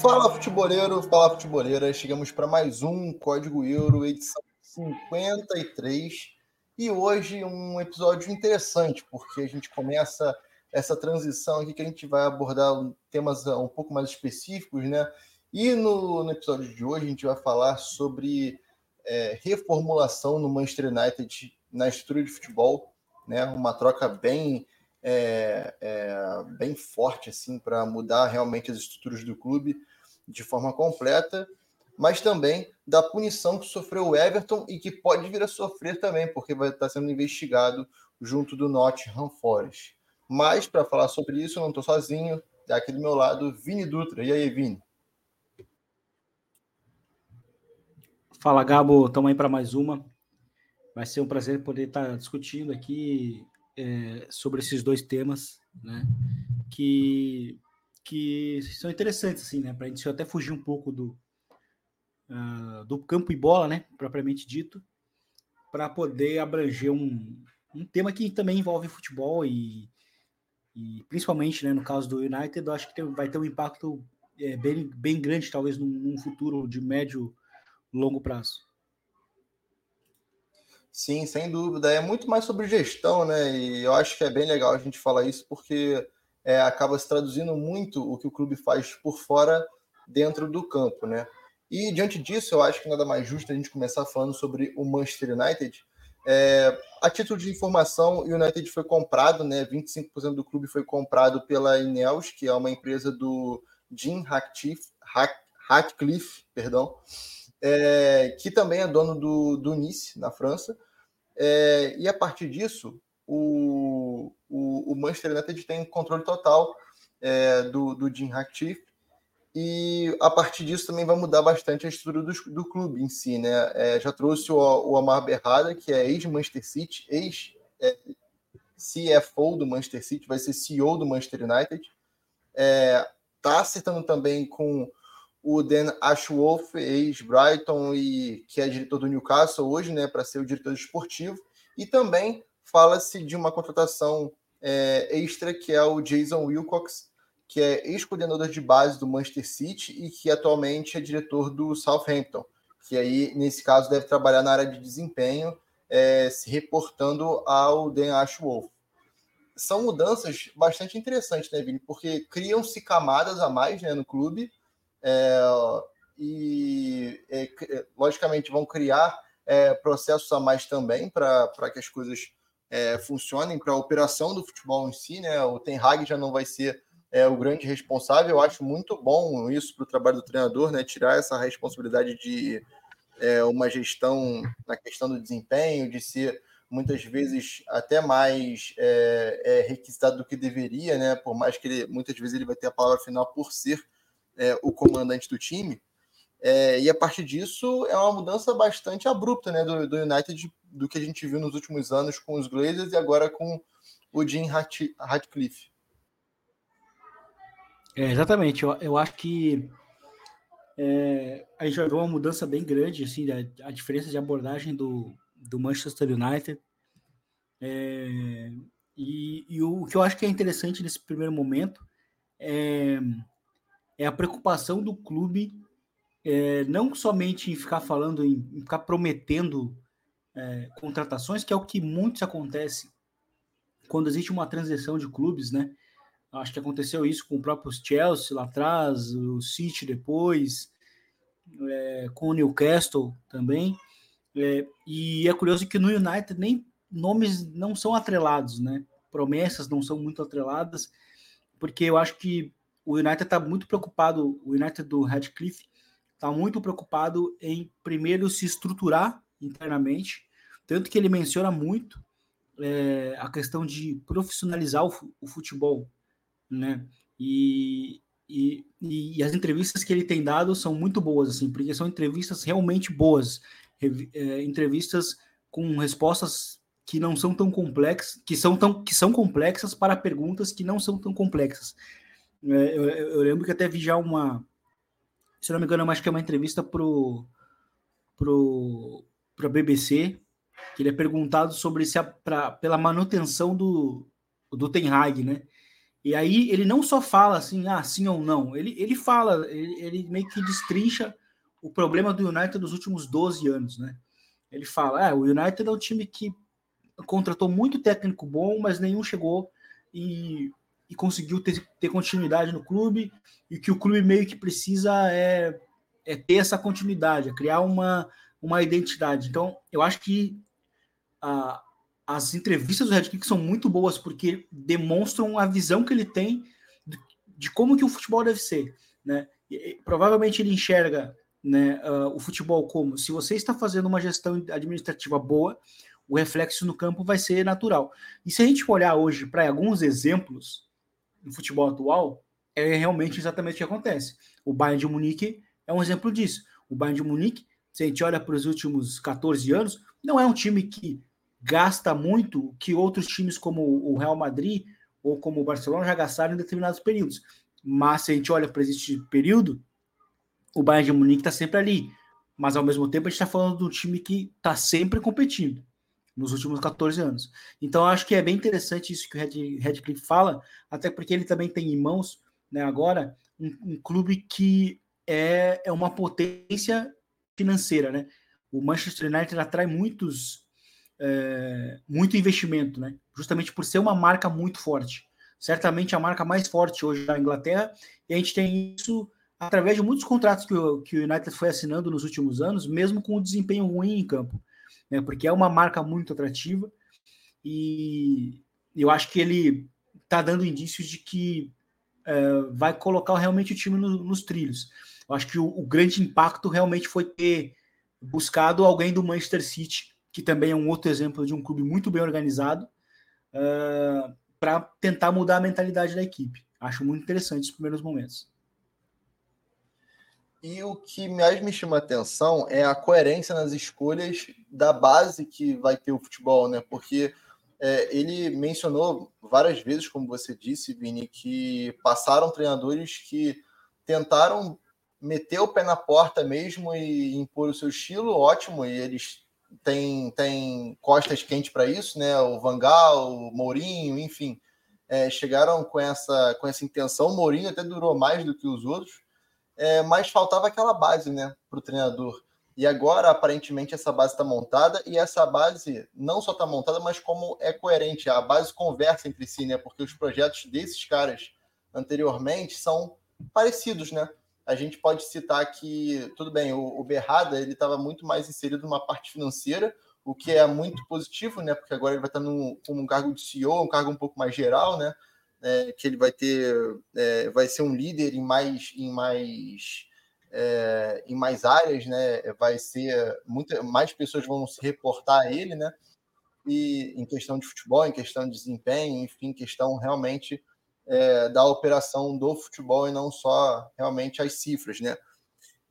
Fala futeboleiro, fala futeboleira, chegamos para mais um Código Euro, edição 53. E hoje um episódio interessante, porque a gente começa essa transição aqui que a gente vai abordar temas um pouco mais específicos, né? E no, no episódio de hoje a gente vai falar sobre é, reformulação no Manchester United na estrutura de futebol, né? Uma troca bem é, é, bem forte assim para mudar realmente as estruturas do clube de forma completa, mas também da punição que sofreu o Everton e que pode vir a sofrer também, porque vai estar sendo investigado junto do Nottingham Forest. Mas para falar sobre isso, eu não estou sozinho, é aqui do meu lado, Vini Dutra. E aí, Vini? Fala, Gabo, estamos aí para mais uma. Vai ser um prazer poder estar discutindo aqui é, sobre esses dois temas, né? Que que são interessantes, assim, né? Para a gente até fugir um pouco do, uh, do campo e bola, né? Propriamente dito, para poder abranger um, um tema que também envolve futebol e, e principalmente, né, no caso do United, eu acho que vai ter um impacto é, bem, bem grande, talvez, num, num futuro de médio longo prazo. Sim, sem dúvida. É muito mais sobre gestão, né? E eu acho que é bem legal a gente falar isso, porque é, acaba se traduzindo muito o que o clube faz por fora dentro do campo, né? E diante disso, eu acho que nada mais justo a gente começar falando sobre o Manchester United. É, a título de informação, o United foi comprado, né? 25% do clube foi comprado pela Ineos, que é uma empresa do Jim Ratcliffe, perdão, é, que também é dono do, do Nice, na França. É, e a partir disso, o, o, o Manchester United tem controle total é, do, do Jim Ratcliffe e a partir disso também vai mudar bastante a estrutura do, do clube em si, né? É, já trouxe o, o Amar Berrada, que é ex-Manchester City, ex-CFO é, do Manchester City, vai ser CEO do Manchester United. É, tá acertando também com o Dan Ashworth, ex-Brighton, e que é diretor do Newcastle hoje, né, para ser o diretor esportivo. E também fala-se de uma contratação é, extra que é o Jason Wilcox, que é ex-coordenador de base do Manchester City e que atualmente é diretor do Southampton, que aí, nesse caso, deve trabalhar na área de desempenho, é, se reportando ao Dan Ashworth. São mudanças bastante interessantes, né, Vini? Porque criam-se camadas a mais né, no clube é, e, é, logicamente, vão criar é, processos a mais também para que as coisas é, funcionem para a operação do futebol em si, né? O Ten Hag já não vai ser é, o grande responsável. Eu acho muito bom isso para o trabalho do treinador, né? Tirar essa responsabilidade de é, uma gestão na questão do desempenho, de ser muitas vezes até mais é, é, requisitado do que deveria, né? Por mais que ele, muitas vezes ele vai ter a palavra final por ser é, o comandante do time. É, e a partir disso é uma mudança bastante abrupta né, do, do United do que a gente viu nos últimos anos com os Glazers e agora com o Jim Ratcliffe. É, exatamente, eu, eu acho que é, a gente vai ver uma mudança bem grande, assim, a, a diferença de abordagem do, do Manchester United. É, e, e o, que eu acho que é interessante nesse primeiro momento é, é a preocupação do clube é, não somente em ficar falando, em, em ficar prometendo é, contratações, que é o que muitos acontece quando existe uma transição de clubes, né? Acho que aconteceu isso com o próprio Chelsea lá atrás, o City depois, é, com o Newcastle também. É, e é curioso que no United nem nomes não são atrelados, né? Promessas não são muito atreladas, porque eu acho que o United está muito preocupado, o United do Radcliffe está muito preocupado em primeiro se estruturar internamente, tanto que ele menciona muito é, a questão de profissionalizar o, o futebol, né? E, e, e, as entrevistas que ele tem dado são muito boas, assim, porque são entrevistas realmente boas, é, entrevistas com respostas que não são tão complexas, que são tão que são complexas para perguntas que não são tão complexas. É, eu, eu, lembro que até vi já uma, se não me engano, acho que é uma entrevista pro pro para BBC, que ele é perguntado sobre se a, pra, pela manutenção do do Ten Hag, né? E aí ele não só fala assim, ah, sim ou não, ele, ele fala, ele, ele meio que destrincha o problema do United dos últimos 12 anos, né? Ele fala, ah, o United é um time que contratou muito técnico bom, mas nenhum chegou e, e conseguiu ter, ter continuidade no clube, e que o clube meio que precisa é, é ter essa continuidade, é criar uma, uma identidade. Então, eu acho que a, as entrevistas do Red Kick são muito boas porque demonstram a visão que ele tem de, como que o futebol deve ser, né? E, provavelmente ele enxerga né, uh, o futebol como se você está fazendo uma gestão administrativa boa, o reflexo no campo vai ser natural. E se a gente olhar hoje para alguns exemplos no futebol atual, é realmente exatamente o que acontece. O Bayern de Munique é um exemplo disso. O Bayern de Munique, se a gente olha para os últimos 14 anos, não é um time que gasta muito que outros times como o Real Madrid ou como o Barcelona já gastaram em determinados períodos. Mas se a gente olha para esse período, o Bayern de Munique está sempre ali. Mas ao mesmo tempo a gente está falando um time que está sempre competindo nos últimos 14 anos. Então acho que é bem interessante isso que o Red, Redcliffe fala, até porque ele também tem em mãos, né, agora, um, um clube que é, é uma potência financeira, né? O Manchester United atrai muitos é, muito investimento, né? Justamente por ser uma marca muito forte. Certamente a marca mais forte hoje da Inglaterra, e a gente tem isso através de muitos contratos que o, que o United foi assinando nos últimos anos, mesmo com o desempenho ruim em campo, né? Porque é uma marca muito atrativa e eu acho que ele está dando indícios de que é, vai colocar realmente o time no, nos trilhos. Eu acho que o, o grande impacto realmente foi ter buscado alguém do Manchester City que também é um outro exemplo de um clube muito bem organizado, uh, para tentar mudar a mentalidade da equipe. Acho muito interessante os primeiros momentos. E o que mais me chama a atenção é a coerência nas escolhas da base que vai ter o futebol, né? Porque é, ele mencionou várias vezes, como você disse, Vini, que passaram treinadores que tentaram meter o pé na porta mesmo e impor o seu estilo, ótimo, e eles tem, tem costas quentes para isso, né? O Vangal, o Mourinho, enfim, é, chegaram com essa, com essa intenção. O Mourinho até durou mais do que os outros, é, mas faltava aquela base, né, para o treinador. E agora, aparentemente, essa base está montada e essa base não só está montada, mas como é coerente. A base conversa entre si, né? Porque os projetos desses caras anteriormente são parecidos, né? A gente pode citar que, tudo bem, o, o Berrada ele estava muito mais inserido numa parte financeira, o que é muito positivo, né? Porque agora ele vai estar no, como um cargo de CEO, um cargo um pouco mais geral, né? É, que ele vai ter, é, vai ser um líder em mais, em mais, é, em mais áreas, né? Vai ser muita, mais pessoas vão se reportar a ele, né? E em questão de futebol, em questão de desempenho, enfim, questão realmente é, da operação do futebol e não só realmente as cifras, né?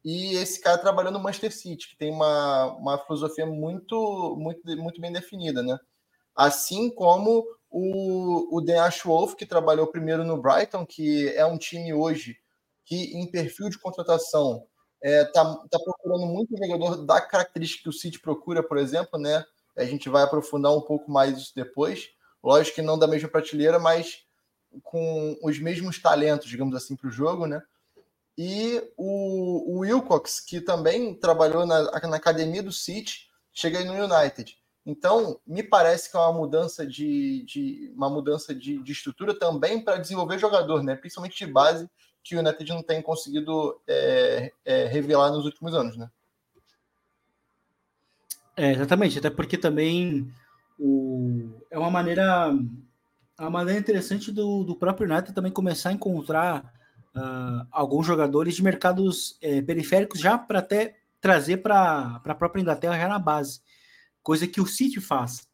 E esse cara trabalhou no Manchester City, que tem uma, uma filosofia muito, muito, muito bem definida, né? Assim como o, o Dan Ashworth, que trabalhou primeiro no Brighton, que é um time hoje que, em perfil de contratação, está é, tá, tá procurando muito jogador da característica que o City procura, por exemplo, né? A gente vai aprofundar um pouco mais isso depois. Lógico que não da mesma prateleira, mas com os mesmos talentos, digamos assim, para o jogo, né? E o, o Wilcox, que também trabalhou na, na academia do City, chega aí no United. Então, me parece que é uma mudança de, de uma mudança de, de estrutura também para desenvolver jogador, né? Principalmente de base, que o United não tem conseguido é, é, revelar nos últimos anos, né? É, exatamente, até porque também o, é uma maneira a maneira interessante do, do próprio United também começar a encontrar uh, alguns jogadores de mercados é, periféricos já para até trazer para a própria Inglaterra já na base, coisa que o City faz,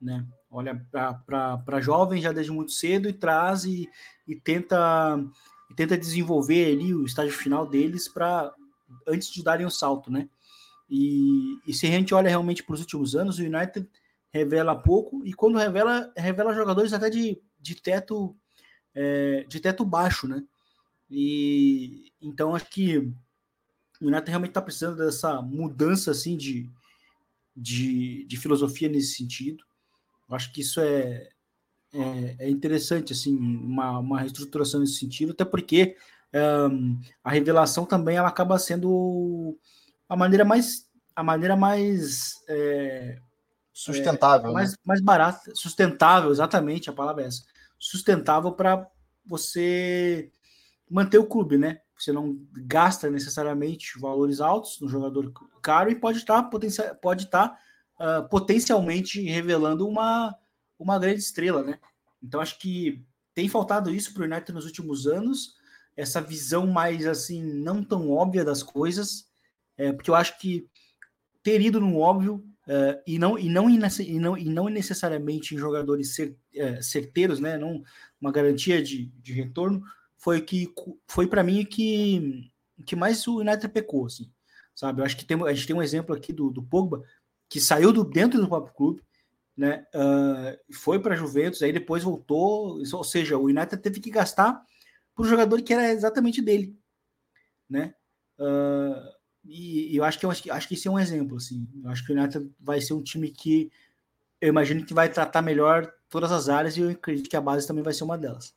né? Olha para jovens já desde muito cedo e traz e, e tenta e tenta desenvolver ali o estágio final deles para antes de darem o salto, né? E, e se a gente olha realmente para os últimos anos, o United revela pouco, e quando revela, revela jogadores até de, de teto é, de teto baixo, né? E então acho que o United realmente está precisando dessa mudança assim de, de, de, filosofia nesse sentido. Acho que isso é, é, é interessante assim uma, uma reestruturação nesse sentido, até porque um, a revelação também ela acaba sendo a maneira mais a maneira mais é, sustentável, é, mais, né? mais barata, sustentável, exatamente a palavra é essa, sustentável para você manter o clube, né? Você não gasta necessariamente valores altos no jogador caro e pode estar pode estar uh, potencialmente revelando uma uma grande estrela, né? Então acho que tem faltado isso para o United nos últimos anos essa visão mais assim, não tão óbvia das coisas, é, porque eu acho que ter ido no óbvio é, e, não, e, não, e, não, e não necessariamente em jogadores cer, é, certeiros, né, não uma garantia de, de retorno, foi que foi para mim que, que mais o United pecou, assim, sabe? Eu acho que tem, a gente tem um exemplo aqui do, do Pogba, que saiu do, dentro do próprio clube, né, uh, foi para Juventus, aí depois voltou, ou seja, o United teve que gastar para o jogador que era exatamente dele, né? Uh, e, eu acho que eu que acho que esse é um exemplo, assim. Eu acho que o United vai ser um time que eu imagino que vai tratar melhor todas as áreas e eu acredito que a base também vai ser uma delas.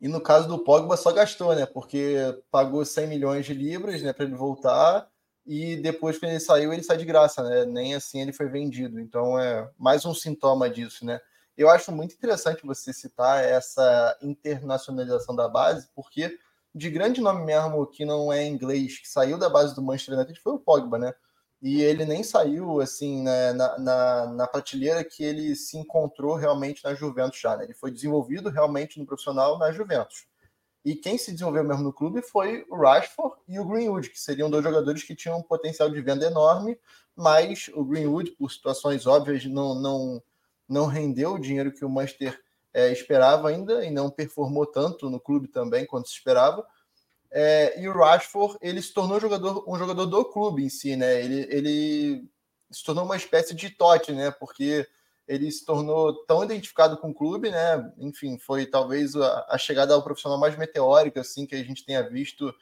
E no caso do Pogba só gastou, né? Porque pagou 100 milhões de libras, né, para ele voltar e depois que ele saiu, ele sai de graça, né? Nem assim ele foi vendido. Então é mais um sintoma disso, né? Eu acho muito interessante você citar essa internacionalização da base, porque de grande nome mesmo que não é inglês, que saiu da base do Manchester United foi o Pogba, né? E ele nem saiu assim né, na, na, na prateleira que ele se encontrou realmente na Juventus já, né? Ele foi desenvolvido realmente no profissional na Juventus. E quem se desenvolveu mesmo no clube foi o Rashford e o Greenwood, que seriam dois jogadores que tinham um potencial de venda enorme, mas o Greenwood, por situações óbvias, não, não, não rendeu o dinheiro que o Manchester é, esperava ainda e não performou tanto no clube também quanto se esperava. É, e o Rashford ele se tornou jogador, um jogador do clube em si, né? Ele, ele se tornou uma espécie de tote, né? Porque ele se tornou tão identificado com o clube, né? Enfim, foi talvez a, a chegada ao profissional mais meteórica assim que a gente tenha visto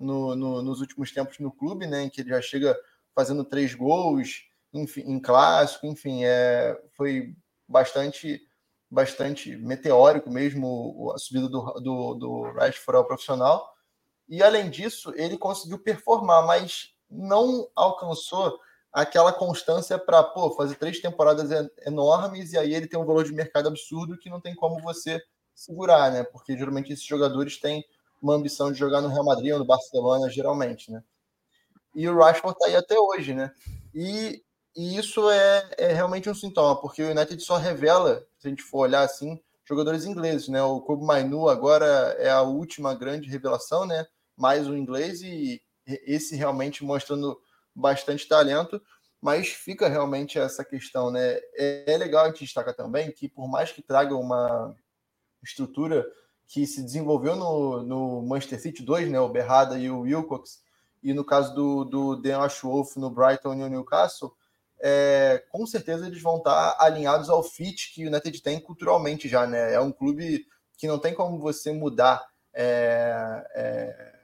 no, no, nos últimos tempos no clube, né? Em que ele já chega fazendo três gols, enfim, em clássico, enfim, é, foi bastante bastante meteórico mesmo a subida do, do, do Rashford ao profissional. E além disso, ele conseguiu performar, mas não alcançou aquela constância para fazer três temporadas enormes e aí ele tem um valor de mercado absurdo que não tem como você segurar, né? Porque geralmente esses jogadores têm uma ambição de jogar no Real Madrid ou no Barcelona, geralmente, né? E o Rashford está aí até hoje, né? E e isso é, é realmente um sintoma, porque o United só revela, se a gente for olhar assim, jogadores ingleses, né? O Kobe Mainu agora é a última grande revelação, né? Mais um inglês e esse realmente mostrando bastante talento, mas fica realmente essa questão, né? É, é legal a gente destacar também que por mais que traga uma estrutura que se desenvolveu no, no Manchester City 2, né? O Berrada e o Wilcox, e no caso do, do Dan Ashworth no Brighton e no Newcastle, é, com certeza eles vão estar alinhados ao fit que o United tem culturalmente já, né? É um clube que não tem como você mudar é, é,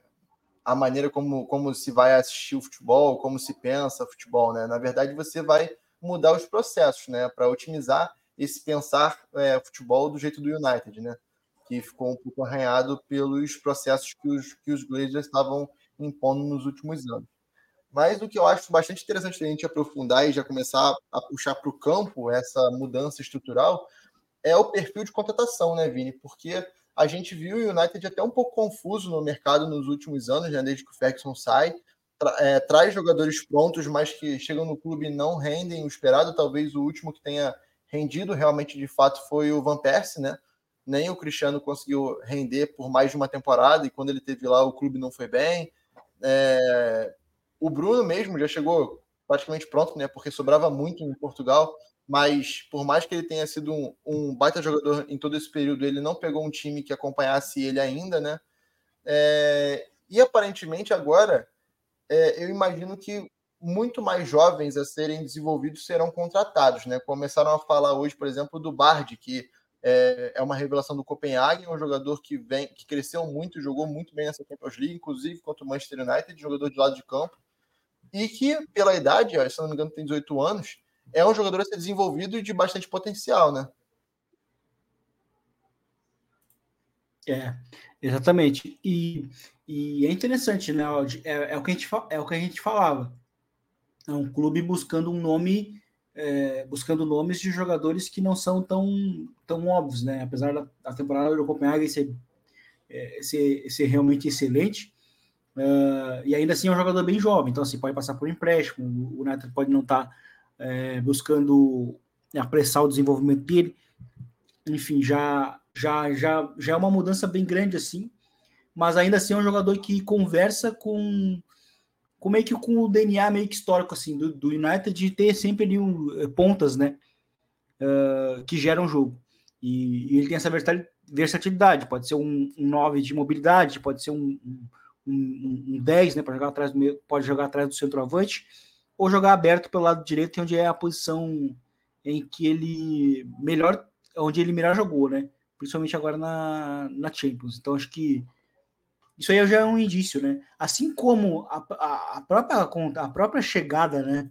a maneira como, como se vai assistir o futebol, como se pensa futebol, né? Na verdade, você vai mudar os processos, né? Para otimizar esse pensar é, futebol do jeito do United, né? Que ficou um pouco arranhado pelos processos que os, que os Glazers estavam impondo nos últimos anos. Mas o que eu acho bastante interessante a gente aprofundar e já começar a puxar para o campo essa mudança estrutural é o perfil de contratação, né, Vini? Porque a gente viu o United até um pouco confuso no mercado nos últimos anos, né, desde que o Ferguson sai. Tra é, traz jogadores prontos, mas que chegam no clube e não rendem o esperado. Talvez o último que tenha rendido realmente de fato foi o Van Persie, né? Nem o Cristiano conseguiu render por mais de uma temporada e quando ele teve lá o clube não foi bem. É, o Bruno mesmo já chegou praticamente pronto, né? Porque sobrava muito em Portugal, mas por mais que ele tenha sido um, um baita jogador em todo esse período, ele não pegou um time que acompanhasse ele ainda, né? É, e aparentemente agora é, eu imagino que muito mais jovens a serem desenvolvidos serão contratados, né? Começaram a falar hoje, por exemplo, do Bard, que é, é uma revelação do Copenhague, um jogador que vem, que cresceu muito, jogou muito bem nessa Champions League, inclusive contra o Manchester United, jogador de lado de campo, e que pela idade, se não me engano, tem 18 anos, é um jogador a ser desenvolvido e de bastante potencial, né? É, exatamente. E, e é interessante, né, É, é, o que a gente, é o que a gente falava. É um clube buscando um nome, é, buscando nomes de jogadores que não são tão, tão óbvios, né? Apesar da, da temporada do Copenhague ser, é, ser, ser realmente excelente, uh, e ainda assim é um jogador bem jovem, então assim, pode passar por empréstimo, o United pode não estar tá, é, buscando apressar o desenvolvimento dele, enfim, já, já, já, já é uma mudança bem grande assim, mas ainda assim é um jogador que conversa com com meio que com o DNA meio que histórico assim do, do United de ter sempre ali um, eh, pontas, né, uh, que geram jogo. E, e, ele tem essa versatilidade, pode ser um, um 9 de mobilidade, pode ser um, um, um 10, né, para jogar atrás do meio, pode jogar atrás do centroavante, ou jogar aberto pelo lado direito, onde é a posição em que ele melhor, onde ele melhor jogou, né? Principalmente agora na, na Champions. Então acho que isso aí já é um indício, né? Assim como a, a, a própria, a própria chegada, né?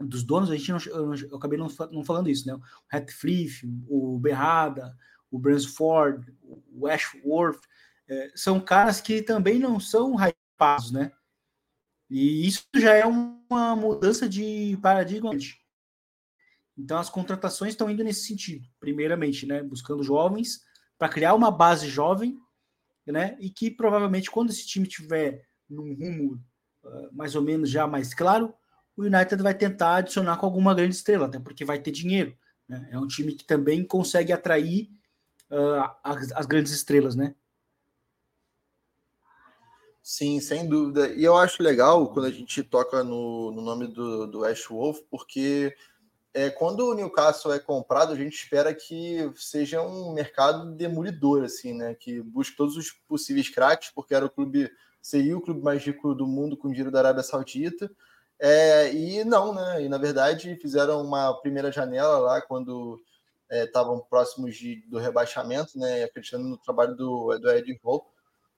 Dos donos, a gente não, eu, eu acabei não, não, falando isso, né? O Ratcliffe, o Berrada, o Bransford, o Ashworth, é, são caras que também não são hypados, né? E isso já é uma mudança de paradigma. Então as contratações estão indo nesse sentido, primeiramente, né? Buscando jovens para criar uma base jovem né? E que provavelmente quando esse time tiver num rumo uh, mais ou menos já mais claro, o United vai tentar adicionar com alguma grande estrela, até porque vai ter dinheiro. Né? É um time que também consegue atrair uh, as, as, grandes estrelas, né? Sim, sem dúvida. E eu acho legal quando a gente toca no, no nome do, do Ash Wolf, porque é, quando o Newcastle é comprado, a gente espera que seja um mercado demolidor, assim, né? Que busque todos os possíveis craques, porque era o clube, seria o clube mais rico do mundo com dinheiro da Arábia Saudita. É, e não, né? E na verdade fizeram uma primeira janela lá quando estavam é, próximos de, do rebaixamento, né? Acreditando no trabalho do, do Ed Hall,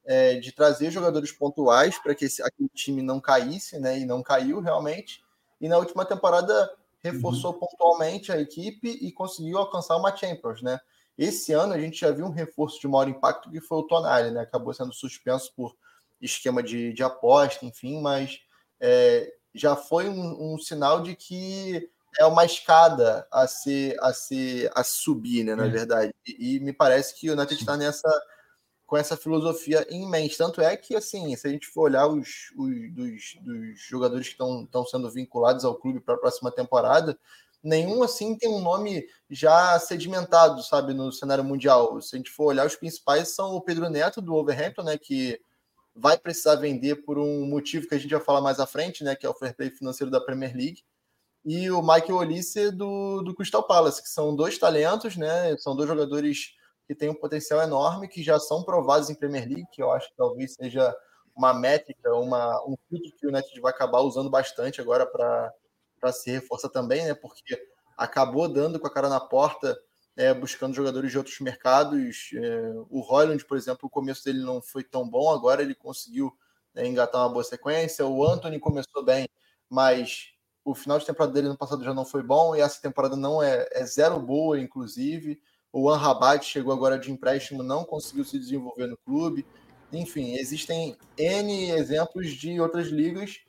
é, de trazer jogadores pontuais para que esse, aquele time não caísse, né? E não caiu realmente. E na última temporada reforçou uhum. pontualmente a equipe e conseguiu alcançar uma Champions, né? Esse ano a gente já viu um reforço de maior impacto que foi o Tonali, né? Acabou sendo suspenso por esquema de, de aposta, enfim, mas é, já foi um, um, sinal de que é uma escada a ser a ser a subir, né? Na é. verdade, e, e, me parece que o United está nessa com essa filosofia em mente. Tanto é que, assim, se a gente for olhar os, os dos, dos jogadores que estão sendo vinculados ao clube para a próxima temporada, nenhum, assim, tem um nome já sedimentado, sabe, no cenário mundial. Se a gente for olhar, os principais são o Pedro Neto, do Overhampton, né, que vai precisar vender por um motivo que a gente vai falar mais à frente, né, que é o fair play financeiro da Premier League, e o Michael Olise do, do Crystal Palace, que são dois talentos, né, são dois jogadores que tem um potencial enorme, que já são provados em Premier League, que eu acho que talvez seja uma métrica, uma, um filtro que o United vai acabar usando bastante agora para se reforçar também, né? Porque acabou dando com a cara na porta, é, buscando jogadores de outros mercados. É, o Royland, por exemplo, o começo dele não foi tão bom, agora ele conseguiu né, engatar uma boa sequência. O Anthony começou bem, mas o final de temporada dele no passado já não foi bom, e essa temporada não é, é zero boa, inclusive. O Anrabat chegou agora de empréstimo, não conseguiu se desenvolver no clube. Enfim, existem N exemplos de outras ligas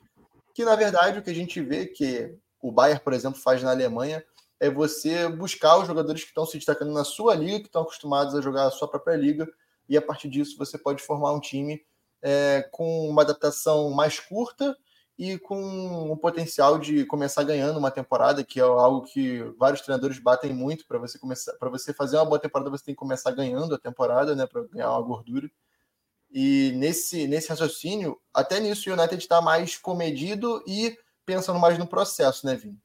que, na verdade, o que a gente vê que o Bayern, por exemplo, faz na Alemanha é você buscar os jogadores que estão se destacando na sua liga, que estão acostumados a jogar a sua própria liga, e a partir disso você pode formar um time é, com uma adaptação mais curta e com o potencial de começar ganhando uma temporada, que é algo que vários treinadores batem muito para você começar, para você fazer uma boa temporada, você tem que começar ganhando a temporada, né, para ganhar uma gordura. E nesse nesse raciocínio, até nisso o United está mais comedido e pensando mais no processo, né, Vini?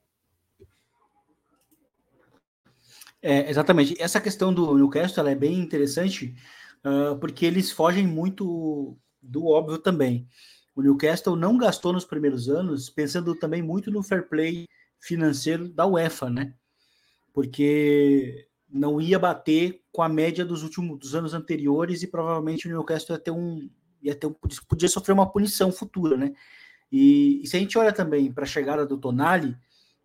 É, exatamente. Essa questão do Newcastle é bem interessante, uh, porque eles fogem muito do óbvio também. O Newcastle não gastou nos primeiros anos, pensando também muito no fair play financeiro da UEFA, né? Porque não ia bater com a média dos últimos dos anos anteriores e provavelmente o Newcastle ia ter um ia ter um, podia sofrer uma punição futura, né? E, e se a gente olha também para a chegada do Tonali,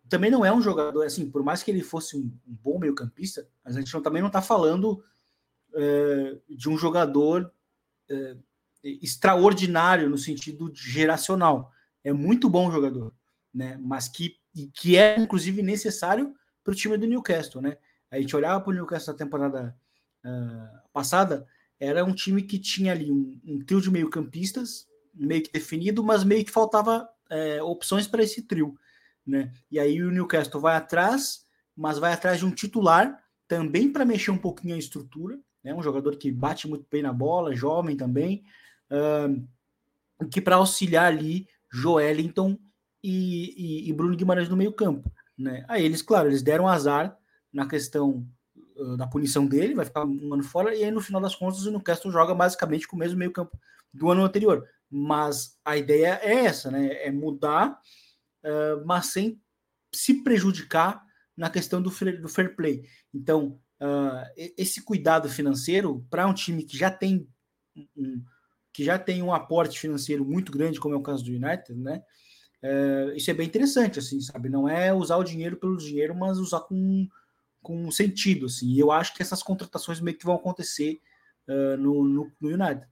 também não é um jogador assim, por mais que ele fosse um, um bom meio-campista, a gente não, também não está falando é, de um jogador é, extraordinário no sentido geracional. É muito bom jogador, né? Mas que, que é inclusive necessário para o time do Newcastle, né? A gente olhava para o Newcastle na temporada uh, passada, era um time que tinha ali um, um trio de meio-campistas, meio que definido, mas meio que faltava é, opções para esse trio, né? E aí o Newcastle vai atrás, mas vai atrás de um titular também para mexer um pouquinho a estrutura, né? Um jogador que bate muito bem na bola, jovem também, uh, que para auxiliar ali Joelinton e, e, e, Bruno Guimarães no meio campo. Né? Aí eles, claro, eles deram azar na questão uh, da punição dele, vai ficar um ano fora, e aí no final das contas o Newcastle joga basicamente com o mesmo meio campo do ano anterior. Mas a ideia é essa, né? É mudar, uh, mas sem se prejudicar na questão do, do fair play. Então, uh, esse cuidado financeiro para um time que já tem um, que já tem um aporte financeiro muito grande, como é o caso do United, né? É, isso é bem interessante, assim, sabe? Não é usar o dinheiro pelo dinheiro, mas usar com, com sentido, assim. E eu acho que essas contratações meio que vão acontecer uh, no, no, no, United.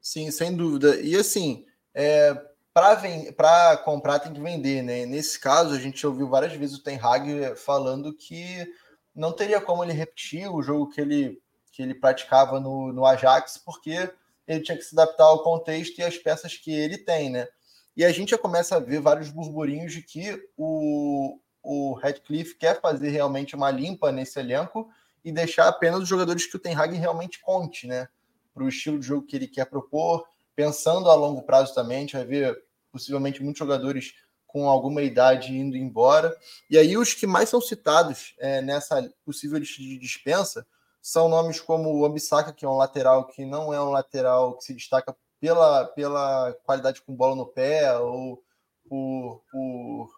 Sim, sem dúvida. E assim, é, para comprar tem que vender, né? Nesse caso, a gente ouviu várias vezes o Ten Hag falando que não teria como ele repetir o jogo que ele que ele praticava no, no Ajax, porque ele tinha que se adaptar ao contexto e às peças que ele tem, né? E a gente já começa a ver vários burburinhos de que o, o Radcliffe quer fazer realmente uma limpa nesse elenco e deixar apenas os jogadores que o Ten Hag realmente conte, né? Para o estilo de jogo que ele quer propor, pensando a longo prazo também, a gente vai ver possivelmente muitos jogadores com alguma idade indo embora. E aí os que mais são citados é, nessa possível lista de dispensa são nomes como o Ambissaca, que é um lateral que não é um lateral que se destaca pela, pela qualidade com bola no pé ou por, por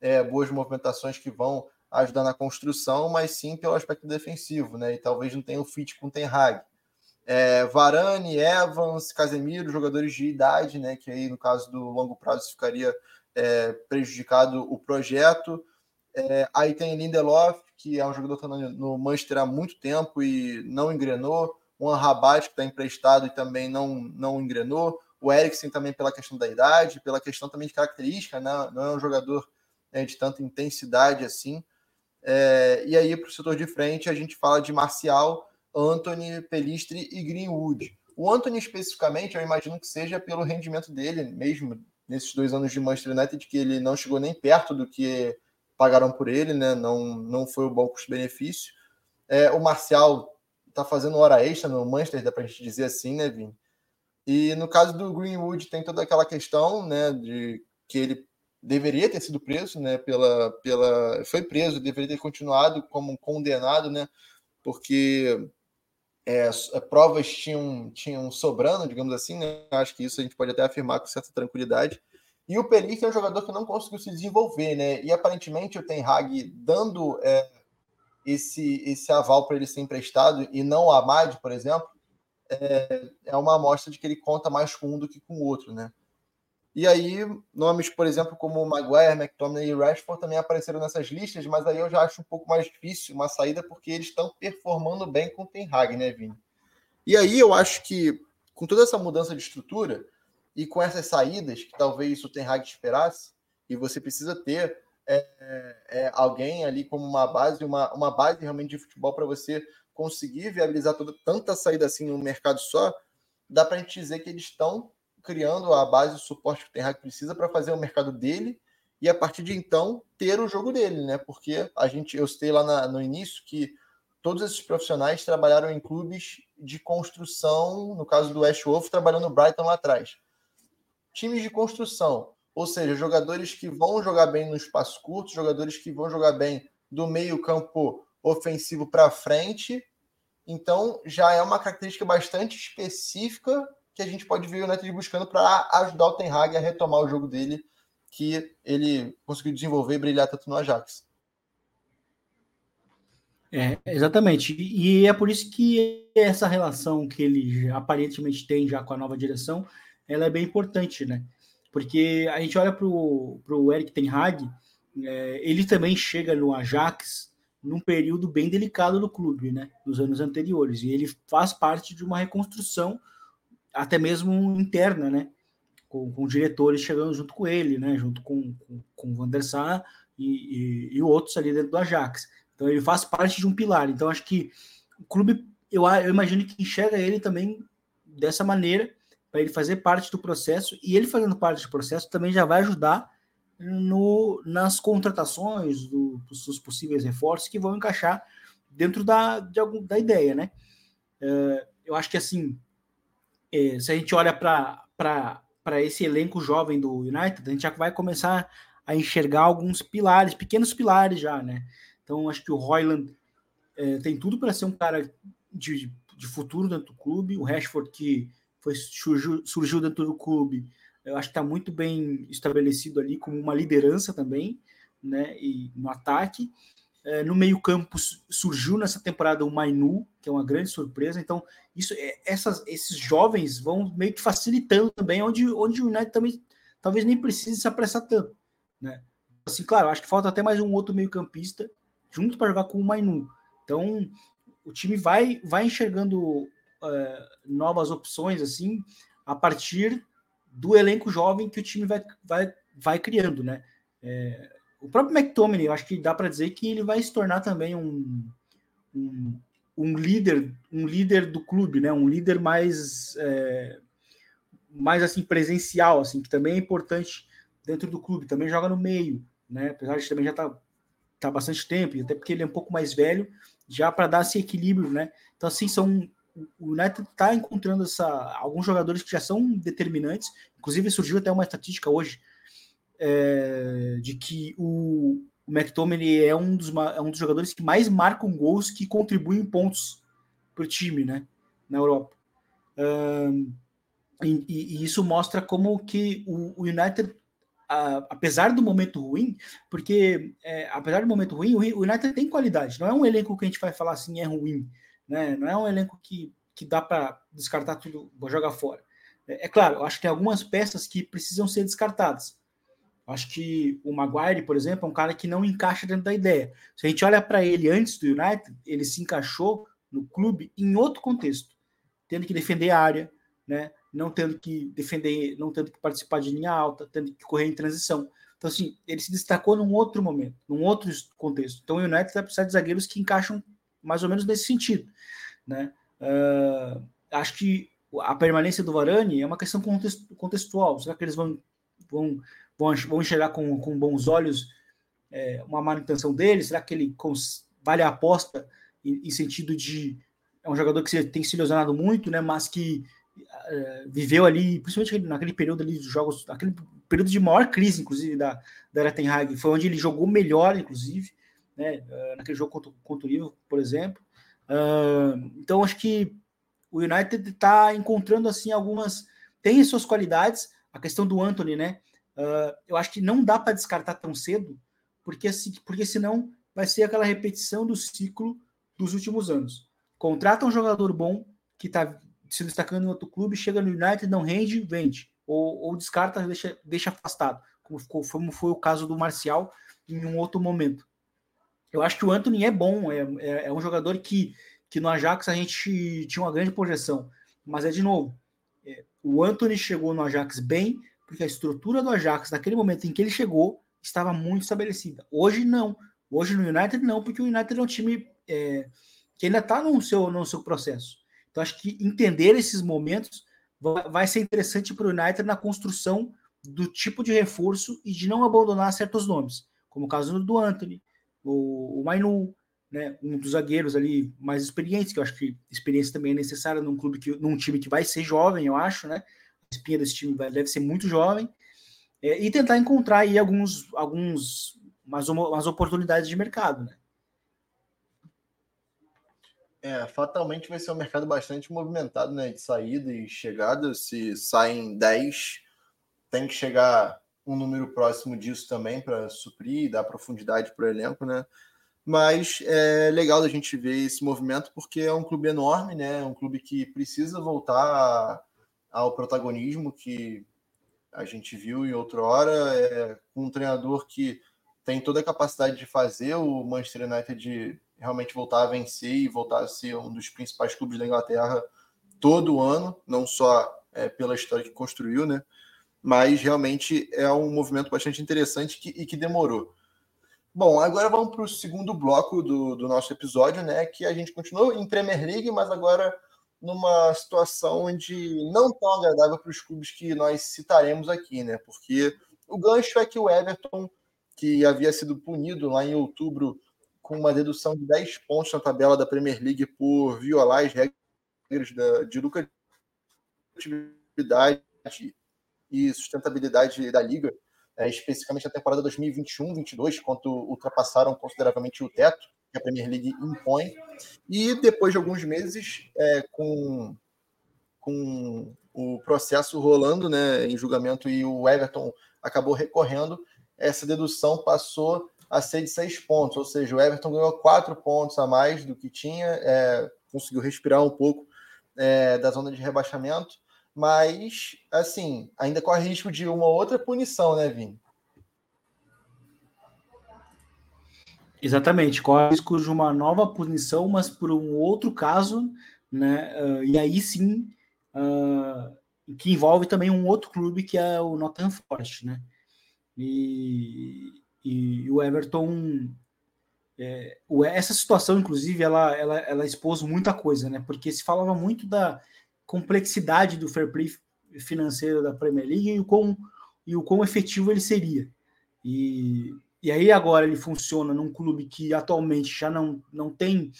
é, boas movimentações que vão ajudar na construção, mas sim pelo aspecto defensivo, né? E talvez não tenha o fit com o Ten Hag. É, Varane, Evans, Casemiro, jogadores de idade, né? Que aí, no caso do longo prazo, ficaria é, prejudicado o projeto. É, aí tem Lindelof, que é um jogador que está no Manchester há muito tempo e não engrenou. O Anrabat, que está emprestado e também não, não engrenou. O Eriksen também pela questão da idade, pela questão também de característica, né? não é um jogador né, de tanta intensidade assim. É, e aí, para o setor de frente, a gente fala de Marcial, Anthony, Pelistri e Greenwood. O Anthony, especificamente, eu imagino que seja pelo rendimento dele, mesmo nesses dois anos de Manchester United, que ele não chegou nem perto do que pagaram por ele, né? Não, não foi o bom custo-benefício. É, o Marcial está fazendo hora extra no Manchester, dá para a gente dizer assim, né, Vini? E no caso do Greenwood tem toda aquela questão, né, de que ele deveria ter sido preso, né, pela, pela foi preso, deveria ter continuado como condenado, né, porque é, provas tinham, tinham sobrando, digamos assim, né, acho que isso a gente pode até afirmar com certa tranquilidade, e o Pelic é um jogador que não conseguiu se desenvolver, né? E aparentemente o Ten Hag dando é, esse, esse aval para ele ser emprestado e não o Amad, por exemplo, é, é uma amostra de que ele conta mais com um do que com o outro, né? E aí, nomes, por exemplo, como Maguire, McTominay e Rashford também apareceram nessas listas, mas aí eu já acho um pouco mais difícil uma saída porque eles estão performando bem com o Ten Hag, né, Vini? E aí eu acho que com toda essa mudança de estrutura, e com essas saídas, que talvez o Ten Hag esperasse, e você precisa ter é, é, alguém ali como uma base, uma, uma base realmente de futebol para você conseguir viabilizar toda, tanta saída assim no mercado só, dá para a gente dizer que eles estão criando a base, o suporte que o Ten Hag precisa para fazer o mercado dele e a partir de então ter o jogo dele, né? Porque a gente, eu citei lá na, no início que todos esses profissionais trabalharam em clubes de construção, no caso do West Wolf, trabalhando no Brighton lá atrás times de construção, ou seja, jogadores que vão jogar bem no espaço curto, jogadores que vão jogar bem do meio-campo ofensivo para frente. Então, já é uma característica bastante específica que a gente pode ver o United buscando para ajudar o Ten Hag a retomar o jogo dele, que ele conseguiu desenvolver e brilhar tanto no Ajax. É, exatamente. E é por isso que essa relação que ele aparentemente tem já com a nova direção, ela é bem importante, né? Porque a gente olha para o Eric Ten Hag, é, ele também chega no Ajax num período bem delicado do clube, né? Nos anos anteriores. E ele faz parte de uma reconstrução, até mesmo interna, né? Com, com diretores chegando junto com ele, né? Junto com, com, com o Van der Sar e, e, e outros ali dentro do Ajax. Então ele faz parte de um pilar. Então acho que o clube, eu, eu imagino que enxerga ele também dessa maneira, para ele fazer parte do processo. E ele fazendo parte do processo também já vai ajudar no, nas contratações do, dos possíveis reforços que vão encaixar dentro da, de algum, da ideia, né? Uh, eu acho que assim, é, se a gente olha para esse elenco jovem do United, a gente já vai começar a enxergar alguns pilares, pequenos pilares já, né? Então, acho que o Royland é, tem tudo para ser um cara de, de futuro dentro do clube. O Rashford, que foi, surgiu, surgiu dentro do clube, eu acho que está muito bem estabelecido ali como uma liderança também, né? E no ataque. É, no meio-campo surgiu nessa temporada o Mainu, que é uma grande surpresa. Então, isso, é, essas, esses jovens vão meio que facilitando também, onde, onde o United também talvez nem precise se apressar tanto. Né? Assim, claro, acho que falta até mais um outro meio-campista junto para jogar com o Mainu. Então, o time vai, vai enxergando uh, novas opções assim a partir do elenco jovem que o time vai, vai, vai criando, né? É, o próprio McTominay, eu acho que dá para dizer que ele vai se tornar também um, um, um, líder, um líder do clube, né? Um líder mais é, mais assim presencial, assim, que também é importante dentro do clube. Também joga no meio, né? Apesar de também já tá, tá bastante tempo, até porque ele é um pouco mais velho, já para dar esse equilíbrio, né? Então assim são o United está encontrando essa, alguns jogadores que já são determinantes. Inclusive, surgiu até uma estatística hoje é, de que o, o McTominay é um, dos, é um dos jogadores que mais marcam gols que contribuem pontos para o time né, na Europa. Um, e, e, isso mostra como que o, o United, a, apesar do momento ruim, porque é, apesar do momento ruim, o United tem qualidade. Não é um elenco que a gente vai falar assim é ruim né? Não é um elenco que, que dá para descartar tudo, jogar fora. É, é, claro, eu acho que tem algumas peças que precisam ser descartadas. Acho que o Maguire, por exemplo, é um cara que não encaixa dentro da ideia. Se a gente olha para ele antes do United, ele se encaixou no clube em outro contexto, tendo que defender a área, né? não tendo que defender, não tendo que participar de linha alta, tendo que correr em transição. Então, assim, ele se destacou num outro momento, num outro contexto. Então, o United vai precisar de zagueiros que encaixam mais ou menos nesse sentido. Né? Uh, acho que a permanência do Varane é uma questão contextual. Será que eles vão, vão, vão, enxergar com, com bons olhos é, uma manutenção dele? Será que ele vale a aposta em, em, sentido de é um jogador que tem se ilusionado muito, né? Mas que uh, viveu ali, principalmente naquele período ali dos jogos, aquele período de maior crise, inclusive da da Ten Hag, foi onde ele jogou melhor, inclusive né? Uh, naquele jogo contra, contra o Liverpool, por exemplo. Uh, então, acho que o United está encontrando assim algumas. Tem suas qualidades. A questão do Anthony, né? Uh, eu acho que não dá para descartar tão cedo, porque, assim, porque senão vai ser aquela repetição do ciclo dos últimos anos. Contrata um jogador bom que está se destacando em outro clube, chega no United, não rende, vende. Ou, ou descarta, deixa, deixa afastado, como, ficou, como foi o caso do Marcial em um outro momento. Eu acho que o Anthony é bom, é, é, é, um jogador que, que no Ajax a gente tinha uma grande projeção. Mas é de novo, é, o Anthony chegou no Ajax bem, porque a estrutura do Ajax, naquele momento em que ele chegou, estava muito estabelecida. Hoje não. Hoje no United não, porque o United é um time é, que ainda está no seu, no seu processo. Então acho que entender esses momentos vai, ser interessante para o United na construção do tipo de reforço e de não abandonar certos nomes, como o caso do Anthony, o, o Mainu, né, um dos zagueiros ali mais experientes, que eu acho que experiência também é necessária num clube que, num time que vai ser jovem, eu acho, né? A espinha desse time vai, deve ser muito jovem. É, e tentar encontrar aí alguns, alguns umas, umas oportunidades de mercado, né? É, fatalmente vai ser um mercado bastante movimentado, né? De saída e chegada. Se saem 10, tem que chegar um número próximo disso também para suprir e dar profundidade para o elenco, né? Mas é legal da gente ver esse movimento porque é um clube enorme, né? É um clube que precisa voltar ao protagonismo que a gente viu em outra hora, é, um treinador que tem toda a capacidade de fazer o Manchester United realmente voltar a vencer e voltar a ser um dos principais clubes da Inglaterra todo ano, não só é, pela história que construiu, né? Mas realmente é um movimento bastante interessante que, e que demorou. Bom, agora vamos para o segundo bloco do, do nosso episódio, né? Que a gente continuou em Premier League, mas agora numa situação onde não tão agradável para os clubes que nós citaremos aqui, né? Porque o gancho é que o Everton, que havia sido punido lá em outubro com uma dedução de 10 pontos na tabela da Premier League por violar as regras da, de lucratividade e sustentabilidade da liga, é, especificamente na temporada 2021-22, quando ultrapassaram consideravelmente o teto que a Premier League impõe. E depois de alguns meses, é, com, com o processo rolando né, em julgamento e o Everton acabou recorrendo, essa dedução passou a ser de seis pontos, ou seja, o Everton ganhou quatro pontos a mais do que tinha, é, conseguiu respirar um pouco é, da zona de rebaixamento, mas, assim, ainda corre risco de uma outra punição, né, Vini? Exatamente, corre risco de uma nova punição, mas por um outro caso, né, uh, e aí sim, uh, que envolve também um outro clube que é o Nottingham Forest, né, e, e o Everton. É, essa situação, inclusive, ela, ela, ela expôs muita coisa, né? Porque se falava muito da complexidade do fair play financeiro da Premier League e o quão, e o quão efetivo ele seria. E, e aí agora ele funciona num clube que atualmente já não, não tem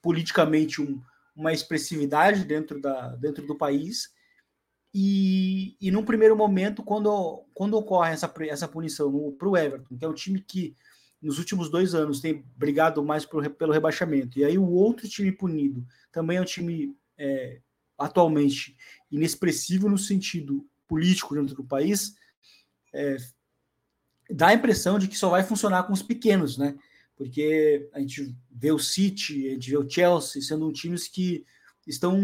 politicamente um, uma expressividade dentro, da, dentro do país e, e num primeiro momento, quando, quando ocorre essa, essa punição para o Everton, que é um time que nos últimos dois anos tem brigado mais por, pelo rebaixamento, e aí o outro time punido também é um time é, atualmente inexpressivo no sentido político dentro do país, é, dá a impressão de que só vai funcionar com os pequenos, né? Porque a gente vê o City, a gente vê o Chelsea sendo times que estão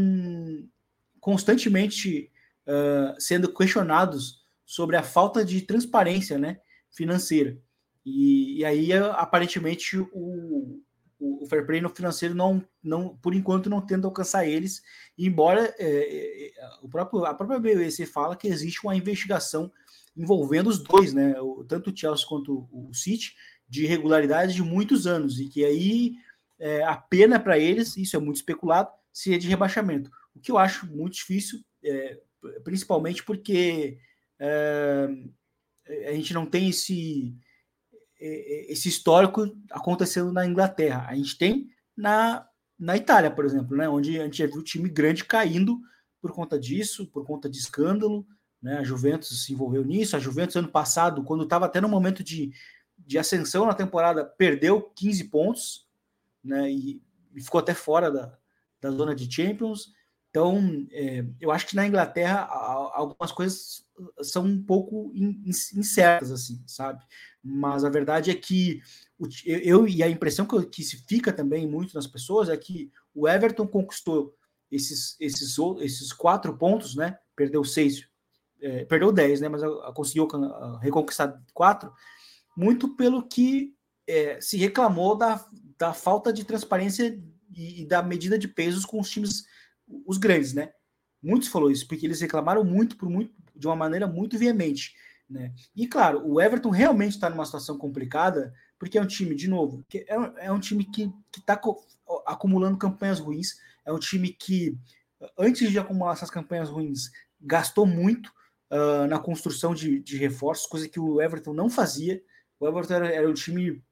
constantemente uh, sendo questionados sobre a falta de transparência né, financeira. E, e aí, aparentemente, o, o, fair play no financeiro não, não, por enquanto, não tenta alcançar eles, embora é, é, o próprio, a própria BBC fala que existe uma investigação envolvendo os dois, né, o, tanto o Chelsea quanto o, o City, de irregularidades de muitos anos, e que aí é, a pena para eles, isso é muito especulado, seria de rebaixamento. O que eu acho muito difícil, é, principalmente porque é, a gente não tem esse, esse histórico acontecendo na Inglaterra. A gente tem na, na Itália, por exemplo, né, onde a gente já viu o time grande caindo por conta disso, por conta de escândalo. Né, a Juventus se envolveu nisso. A Juventus, ano passado, quando estava até no momento de, de ascensão na temporada, perdeu 15 pontos né, e, e ficou até fora da, da zona de Champions. Então, é, eu acho que na Inglaterra algumas coisas são um pouco incertas, assim, sabe? Mas a verdade é que eu e a impressão que, que se fica também muito nas pessoas é que o Everton conquistou esses, esses, esses quatro pontos, né? Perdeu seis, é, perdeu dez, né? Mas conseguiu reconquistar quatro, muito pelo que é, se reclamou da, da falta de transparência e, e da medida de pesos com os times os grandes, né? Muitos falou isso, porque eles reclamaram muito, por muito de uma maneira muito veemente. Né? E claro, o Everton realmente está numa situação complicada, porque é um time, de novo, que é, é um time que está acumulando campanhas ruins, é um time que, antes de acumular essas campanhas ruins, gastou muito uh, na construção de, de, reforços, coisa que o Everton não fazia. O Everton era, era um time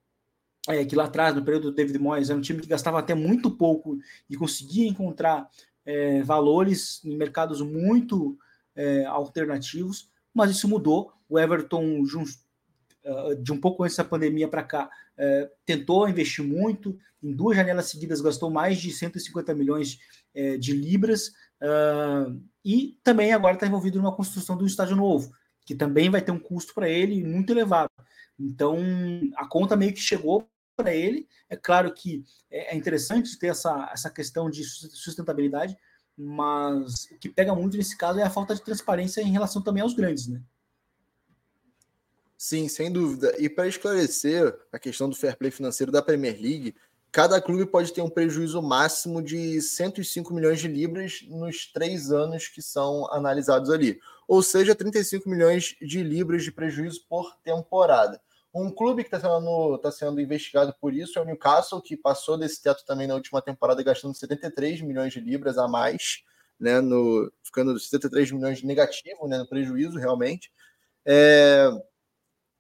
é, que lá atrás, no período do David Moyes, era um time que gastava até muito pouco e conseguia encontrar é, valores em mercados muito é, alternativos, mas isso mudou. O Everton, de um, uh, de um pouco antes da pandemia para cá, é, tentou investir muito, em duas janelas seguidas gastou mais de 150 milhões é, de libras, uh, e também agora está envolvido numa construção de um estádio novo, que também vai ter um custo para ele muito elevado. Então, a conta meio que chegou para ele. É claro que é, é interessante ter essa, essa questão de sustentabilidade, mas o que pega muito nesse caso é a falta de transparência em relação também aos grandes, né? Sim, sem dúvida. E para esclarecer a questão do fair play financeiro da Premier League, cada clube pode ter um prejuízo máximo de 105 milhões de libras nos três anos que são analisados ali. Ou seja, 35 milhões de libras de prejuízo por temporada. Um clube que está sendo, tá sendo investigado por isso é o Newcastle, que passou desse teto também na última temporada, gastando 73 milhões de libras a mais, né, no, ficando 73 milhões de negativo, né, no prejuízo, realmente. É,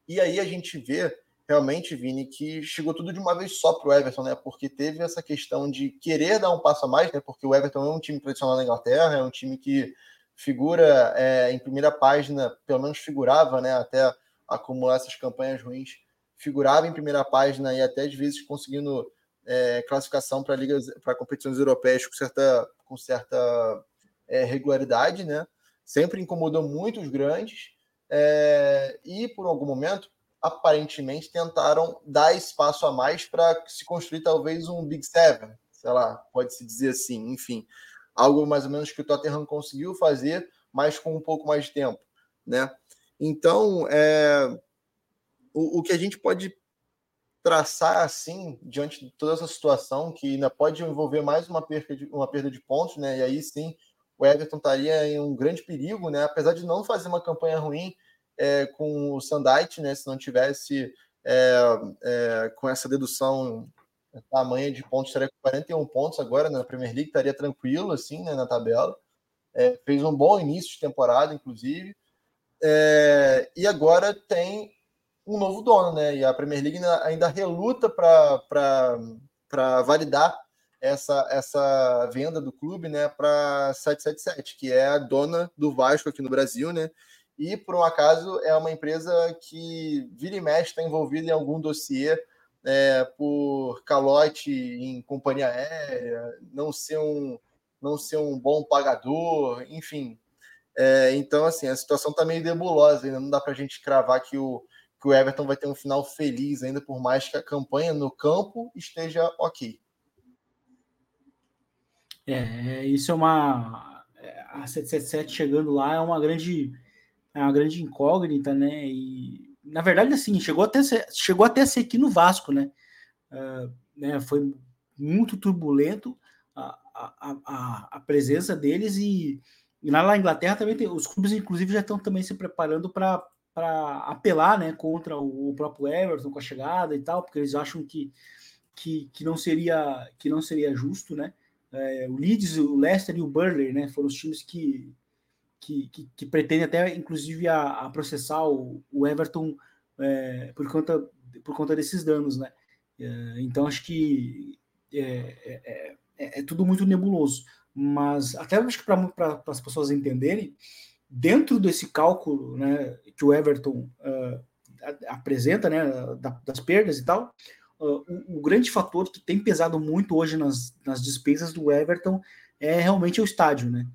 e aí a gente vê, realmente, Vini, que chegou tudo de uma vez só para o Everton, né, porque teve essa questão de querer dar um passo a mais, né, porque o Everton é um time tradicional na Inglaterra, é um time que figura é, em primeira página, pelo menos figurava, né, até acumular essas campanhas ruins, figurava em primeira página e até às vezes conseguindo é, classificação para ligas, para competições europeias com certa, com certa é, regularidade, né? Sempre incomodou muito os grandes é, e por algum momento aparentemente tentaram dar espaço a mais para se construir talvez um Big Seven, sei lá, pode se dizer assim, enfim, algo mais ou menos que o Tottenham conseguiu fazer, mas com um pouco mais de tempo, né? Então, é, o, o que a gente pode traçar assim, diante de toda essa situação, que ainda pode envolver mais uma perda de, uma perda de pontos, né? E aí sim o Everton estaria em um grande perigo, né? Apesar de não fazer uma campanha ruim é, com o Sandite, né? Se não tivesse é, é, com essa dedução tamanha de pontos, estaria com 41 pontos agora né? na Premier League, estaria tranquilo assim, né? Na tabela. É, fez um bom início de temporada, inclusive. É, e agora tem um novo dono, né? E a Premier League ainda, reluta para validar essa, essa venda do clube né, para 777, que é a dona do Vasco aqui no Brasil, né? E por um acaso é uma empresa que vira e mexe está envolvida em algum dossiê é, por calote em companhia aérea, não ser um, não ser um bom pagador, enfim, é, então, assim, a situação está meio debulosa, ainda não dá para a gente cravar que o, que o Everton vai ter um final feliz, ainda por mais que a campanha no campo esteja ok. É, isso é uma. A 777 chegando lá é uma grande, é uma grande incógnita, né? E, na verdade, assim, chegou até, ser, chegou até a ser aqui no Vasco, né? Uh, né foi muito turbulento a, a, a, a presença deles e e lá na Inglaterra também tem, os clubes, inclusive, já estão também se preparando para apelar né, contra o, o, próprio Everton com a chegada e tal, porque eles acham que, que, que, não, seria, que não seria justo, né? É, o Leeds, o Leicester e o Burnley, né? Foram os times que, que, que, que pretendem até, inclusive, a, a processar o, o Everton é, por, conta, por conta desses danos, né? É, então, acho que é, é, é, é tudo muito nebuloso mas até acho que para as pessoas entenderem, dentro desse cálculo né, que o Everton uh, apresenta, né, da, das perdas e tal, uh, o, o, grande fator que tem pesado muito hoje nas, nas despesas do Everton é realmente o estádio, né?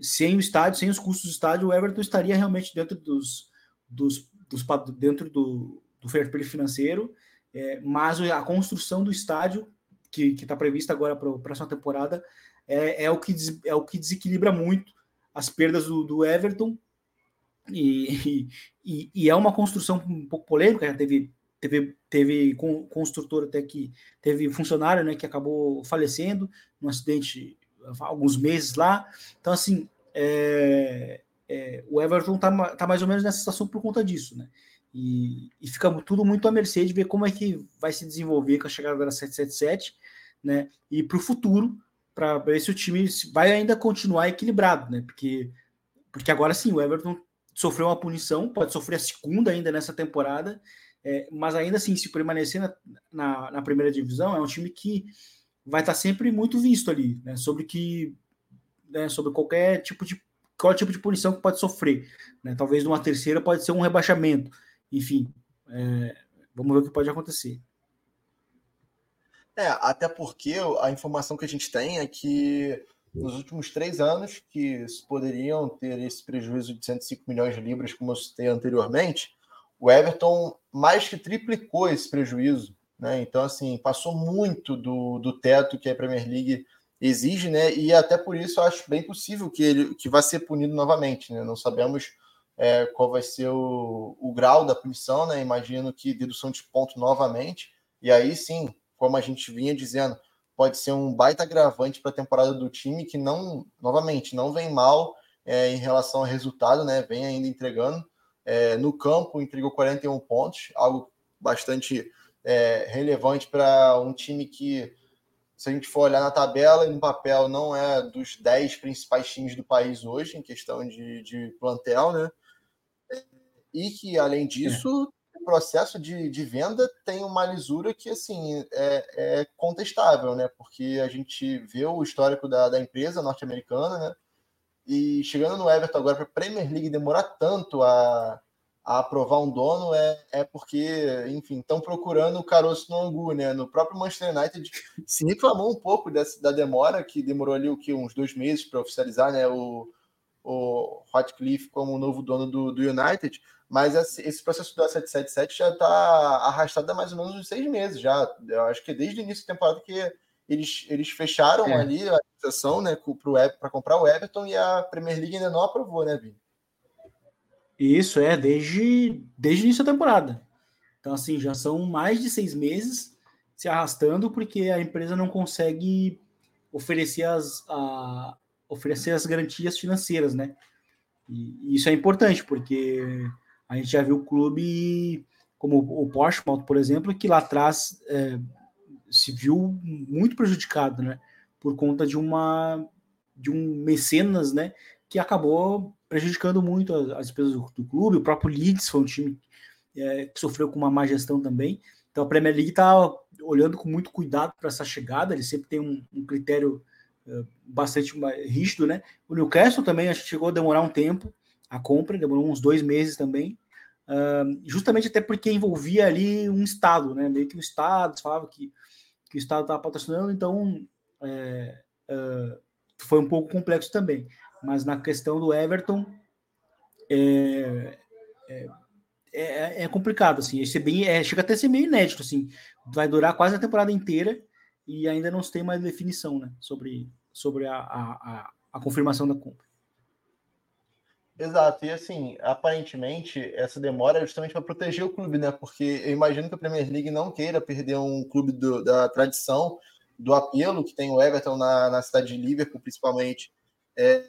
Sem o estádio, sem os custos do estádio, o Everton estaria realmente dentro dos, dos, dos dentro do, do fair play financeiro, é, mas a construção do estádio que está prevista agora para a próxima temporada é, é, o que, é o que desequilibra muito as perdas do, do Everton. E, e, e, é uma construção um pouco polêmica, teve, teve, teve construtor até que teve funcionário né, que acabou falecendo num acidente há alguns meses lá. Então, assim, é, é, o Everton está tá mais ou menos nessa situação por conta disso, né? E, e, fica tudo muito à mercê de ver como é que vai se desenvolver com a chegada da 777, né? E para o futuro, para ver se o time vai ainda continuar equilibrado, né? Porque, porque agora sim, o Everton sofreu uma punição, pode sofrer a segunda ainda nessa temporada, é, mas ainda assim, se permanecer na, na, na, primeira divisão, é um time que vai estar sempre muito visto ali, né? Sobre que né, sobre qualquer tipo de qual tipo de punição que pode sofrer. Né? Talvez numa terceira pode ser um rebaixamento. Enfim, é, vamos ver o que pode acontecer. É, até porque a informação que a gente tem é que nos últimos três anos, que poderiam ter esse prejuízo de 105 milhões de libras, como eu citei anteriormente, o Everton mais que triplicou esse prejuízo. Né? Então, assim, passou muito do, do teto que a Premier League exige, né? E até por isso eu acho bem possível que ele que vá ser punido novamente. Né? Não sabemos é, qual vai ser o, o grau da punição, né? Imagino que dedução de ponto novamente. E aí sim, como a gente vinha dizendo, pode ser um baita agravante para a temporada do time que não, novamente, não vem mal é, em relação ao resultado, né? Vem ainda entregando. É, no campo entregou 41 pontos, algo bastante é, relevante para um time que, se a gente for olhar na tabela e no papel, não é dos 10 principais times do país hoje, em questão de, de plantel, né? E que, além disso, o processo de, de venda tem uma lisura que, assim, é, é contestável, né? Porque a gente vê o histórico da, da empresa norte-americana, né? E chegando no Everton agora para a Premier League demorar tanto a, a aprovar um dono é, é porque, enfim, estão procurando o caroço no angu, né? No próprio Manchester United se reclamou um pouco dessa, da demora, que demorou ali o que uns dois meses para oficializar, né? O, o Hotcliffe como novo dono do, do United, mas esse processo do 777 já está arrastado há mais ou menos uns seis meses já. Eu acho que desde o início da temporada que eles, eles fecharam é. ali a sessão né, para comprar o Everton e a Premier League ainda não aprovou, né, Vini? Isso, é, desde, desde o início da temporada. Então, assim, já são mais de seis meses se arrastando porque a empresa não consegue oferecer as, a, oferecer as garantias financeiras, né? E, isso é importante, porque a gente já viu clube como o Portsmouth, por exemplo, que lá atrás é, se viu muito prejudicado, né? Por conta de uma de um mecenas, né? Que acabou prejudicando muito as despesas do, do, clube. O próprio Leeds foi um time é, que sofreu com uma má gestão também. Então a Premier League está olhando com muito cuidado para essa chegada. Ele sempre tem um, um critério é, bastante rígido, né? O Newcastle também acho que chegou a demorar um tempo a compra, demorou uns dois meses também, uh, justamente até porque envolvia ali um Estado, né? Meio que o Estado, falava que, que o Estado estava patrocinando, então é, uh, foi um pouco complexo também. Mas na questão do Everton, é, é, é, é complicado, assim, esse bem, é, chega até a ser meio inédito, assim, vai durar quase a temporada inteira e ainda não se tem mais definição, né, sobre, sobre a, a, a confirmação da compra. Exato, e assim, aparentemente, essa demora é justamente para proteger o clube, né? Porque eu imagino que a Premier League não queira perder um clube do, da tradição, do apelo que tem o Everton na, na cidade de Liverpool, principalmente é,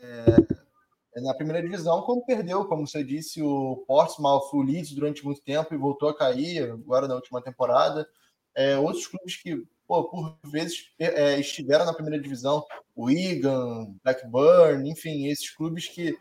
é, na primeira divisão, quando perdeu, como você disse, o Portsmouth, o Leeds durante muito tempo e voltou a cair, agora na última temporada. É, outros clubes que pô, por vezes é, estiveram na primeira divisão, o Wigan, Blackburn, enfim, esses clubes que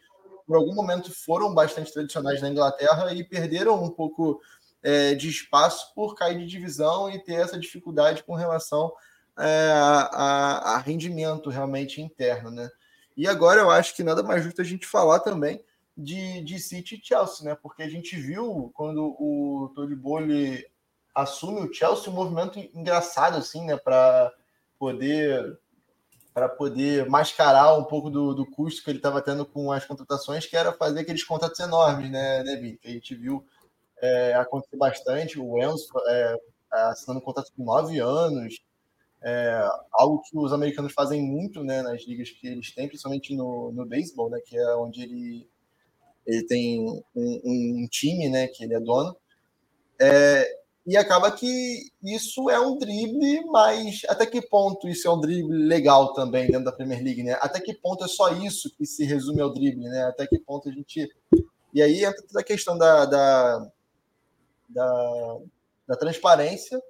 por algum momento foram bastante tradicionais na Inglaterra e perderam um pouco é, de espaço por cair de divisão e ter essa dificuldade com relação é, a, a, rendimento realmente interno, né? E agora eu acho que nada mais justo a gente falar também de, de City e Chelsea, né? Porque a gente viu quando o Tony Bowley assume o Chelsea um movimento engraçado assim, né? Para poder para poder mascarar um pouco do, do custo que ele estava tendo com as contratações, que era fazer aqueles contratos enormes, né, né Que a gente viu é, acontecer bastante. O Enzo é, assinando um contrato com nove anos, é, algo que os americanos fazem muito né, nas ligas que eles têm, principalmente no, no beisebol, né, que é onde ele, ele tem um, um time né, que ele é dono. É, e acaba que isso é um drible, mas até que ponto isso é um drible legal também dentro da Premier League, né? Até que ponto é só isso que se resume ao drible, né? Até que ponto a gente. E aí entra toda a questão da, da, da, da transparência.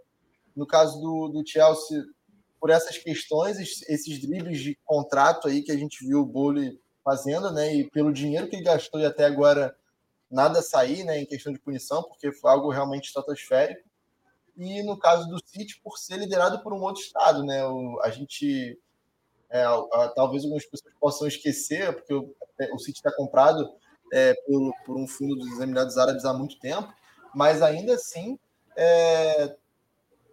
No caso do, do Chelsea, por essas questões, esses dribles de contrato aí que a gente viu o Bowley fazendo, né? E pelo dinheiro que ele gastou e até agora nada sair, né? Em questão de punição, porque foi algo realmente estratosférico e no caso do City, por ser liderado por um outro estado, né? O, a gente é, a, talvez algumas pessoas possam esquecer, porque o, é, o City está comprado é, por, por, um fundo dos Emirados Árabes há muito tempo, mas ainda assim é,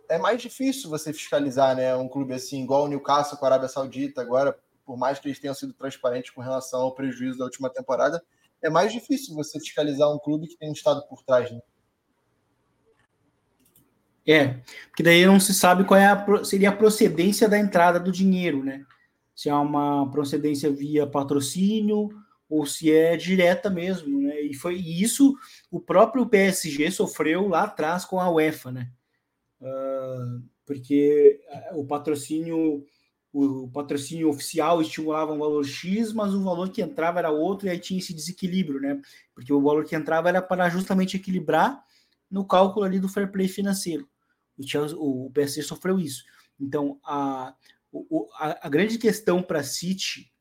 é mais difícil você fiscalizar, né? Um clube assim, igual o Newcastle com a Arábia Saudita, agora, por mais que eles tenham sido transparentes com relação ao prejuízo da última temporada, é mais difícil você fiscalizar um clube que tem um Estado por trás, né? É, porque daí não se sabe qual é a, seria a procedência da entrada do dinheiro, né? Se é uma procedência via patrocínio ou se é direta mesmo, né? E foi isso o próprio PSG sofreu lá atrás com a UEFA, né? Uh, porque o patrocínio o patrocínio oficial estimulava um valor X, mas o valor que entrava era outro, e aí tinha esse desequilíbrio, né? Porque o valor que entrava era para justamente equilibrar no cálculo ali do fair play financeiro. O, Chelsea, o PSG sofreu isso. Então, a, a, a grande questão para City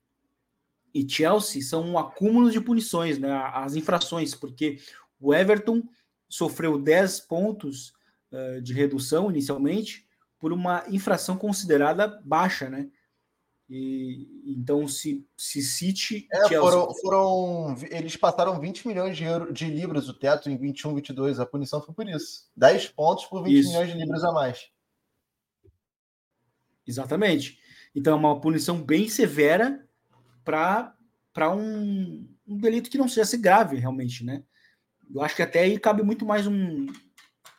e Chelsea são um acúmulo de punições, né? as infrações, porque o Everton sofreu 10 pontos uh, de redução inicialmente por uma infração considerada baixa, né? E, então, se, se City. É, foram, foram, Eles passaram 20 milhões de, euro, de libras o teto em 21, 22. A punição foi por isso. 10 pontos por 20 isso. milhões de libras a mais. Exatamente. Então, é uma punição bem severa para um, um delito que não seja grave, realmente, né? Eu acho que até aí cabe muito mais um,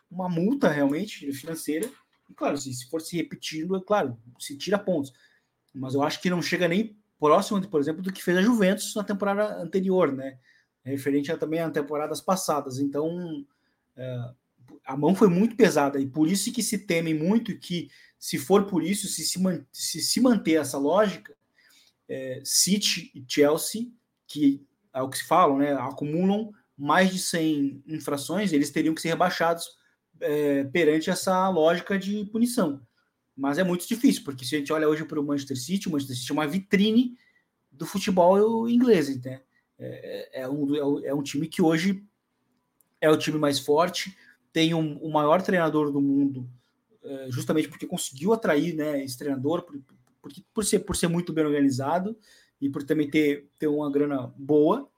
uma multa, realmente, financeira. E, claro, se, se for se repetindo, é claro, se tira pontos mas eu acho que não chega nem próximo, por exemplo, do que fez a Juventus na temporada anterior, né? Referente a, também a temporadas passadas. Então, é, a mão foi muito pesada e por isso que se teme muito que, se for por isso, se se, se, se manter essa lógica, é, City e Chelsea, que é o que se falam, né? Acumulam mais de 100 infrações, eles teriam que ser rebaixados é, perante essa lógica de punição. Mas é muito difícil, porque se a gente olha hoje para o Manchester City, o Manchester City é uma vitrine do futebol inglês, né? É, é, um, é um time que hoje é o time mais forte, tem um, o maior treinador do mundo, é, justamente porque conseguiu atrair né, esse treinador, por, por, por, ser, por ser muito bem organizado e por também ter, ter uma grana boa.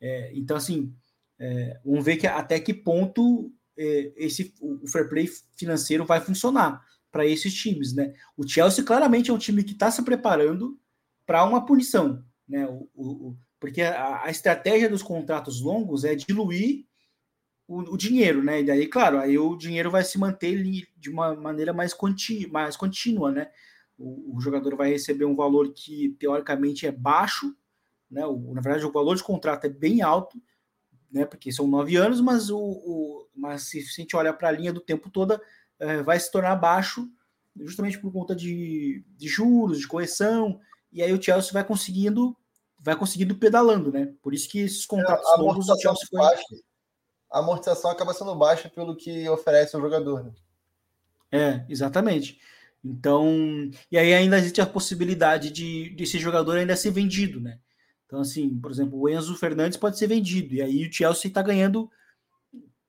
É, então, assim, é, vamos ver que, até que ponto é, esse, o fair play financeiro vai funcionar para esses times, né? O Chelsea claramente é um time que está se preparando para uma punição, né? O, o, porque a, a, estratégia dos contratos longos é diluir o, o, dinheiro, né? E daí, claro, aí o dinheiro vai se manter de uma maneira mais, conti, mais contínua, né? O, o, jogador vai receber um valor que teoricamente é baixo, né? O, na verdade, o valor de contrato é bem alto, né? Porque são nove anos, mas o, o mas se a gente olha para a linha do tempo toda, é, vai se tornar baixo, justamente por conta de, de juros, de correção, e aí o Chelsea vai conseguindo vai conseguindo pedalando, né? Por isso que esses contratos é, longos o Chelsea foi... Baixa. A amortização acaba sendo baixa pelo que oferece o jogador. Né? É, exatamente. Então, e aí ainda existe a possibilidade de desse jogador ainda ser vendido, né? Então, assim, por exemplo, o Enzo Fernandes pode ser vendido, e aí o Chelsea está ganhando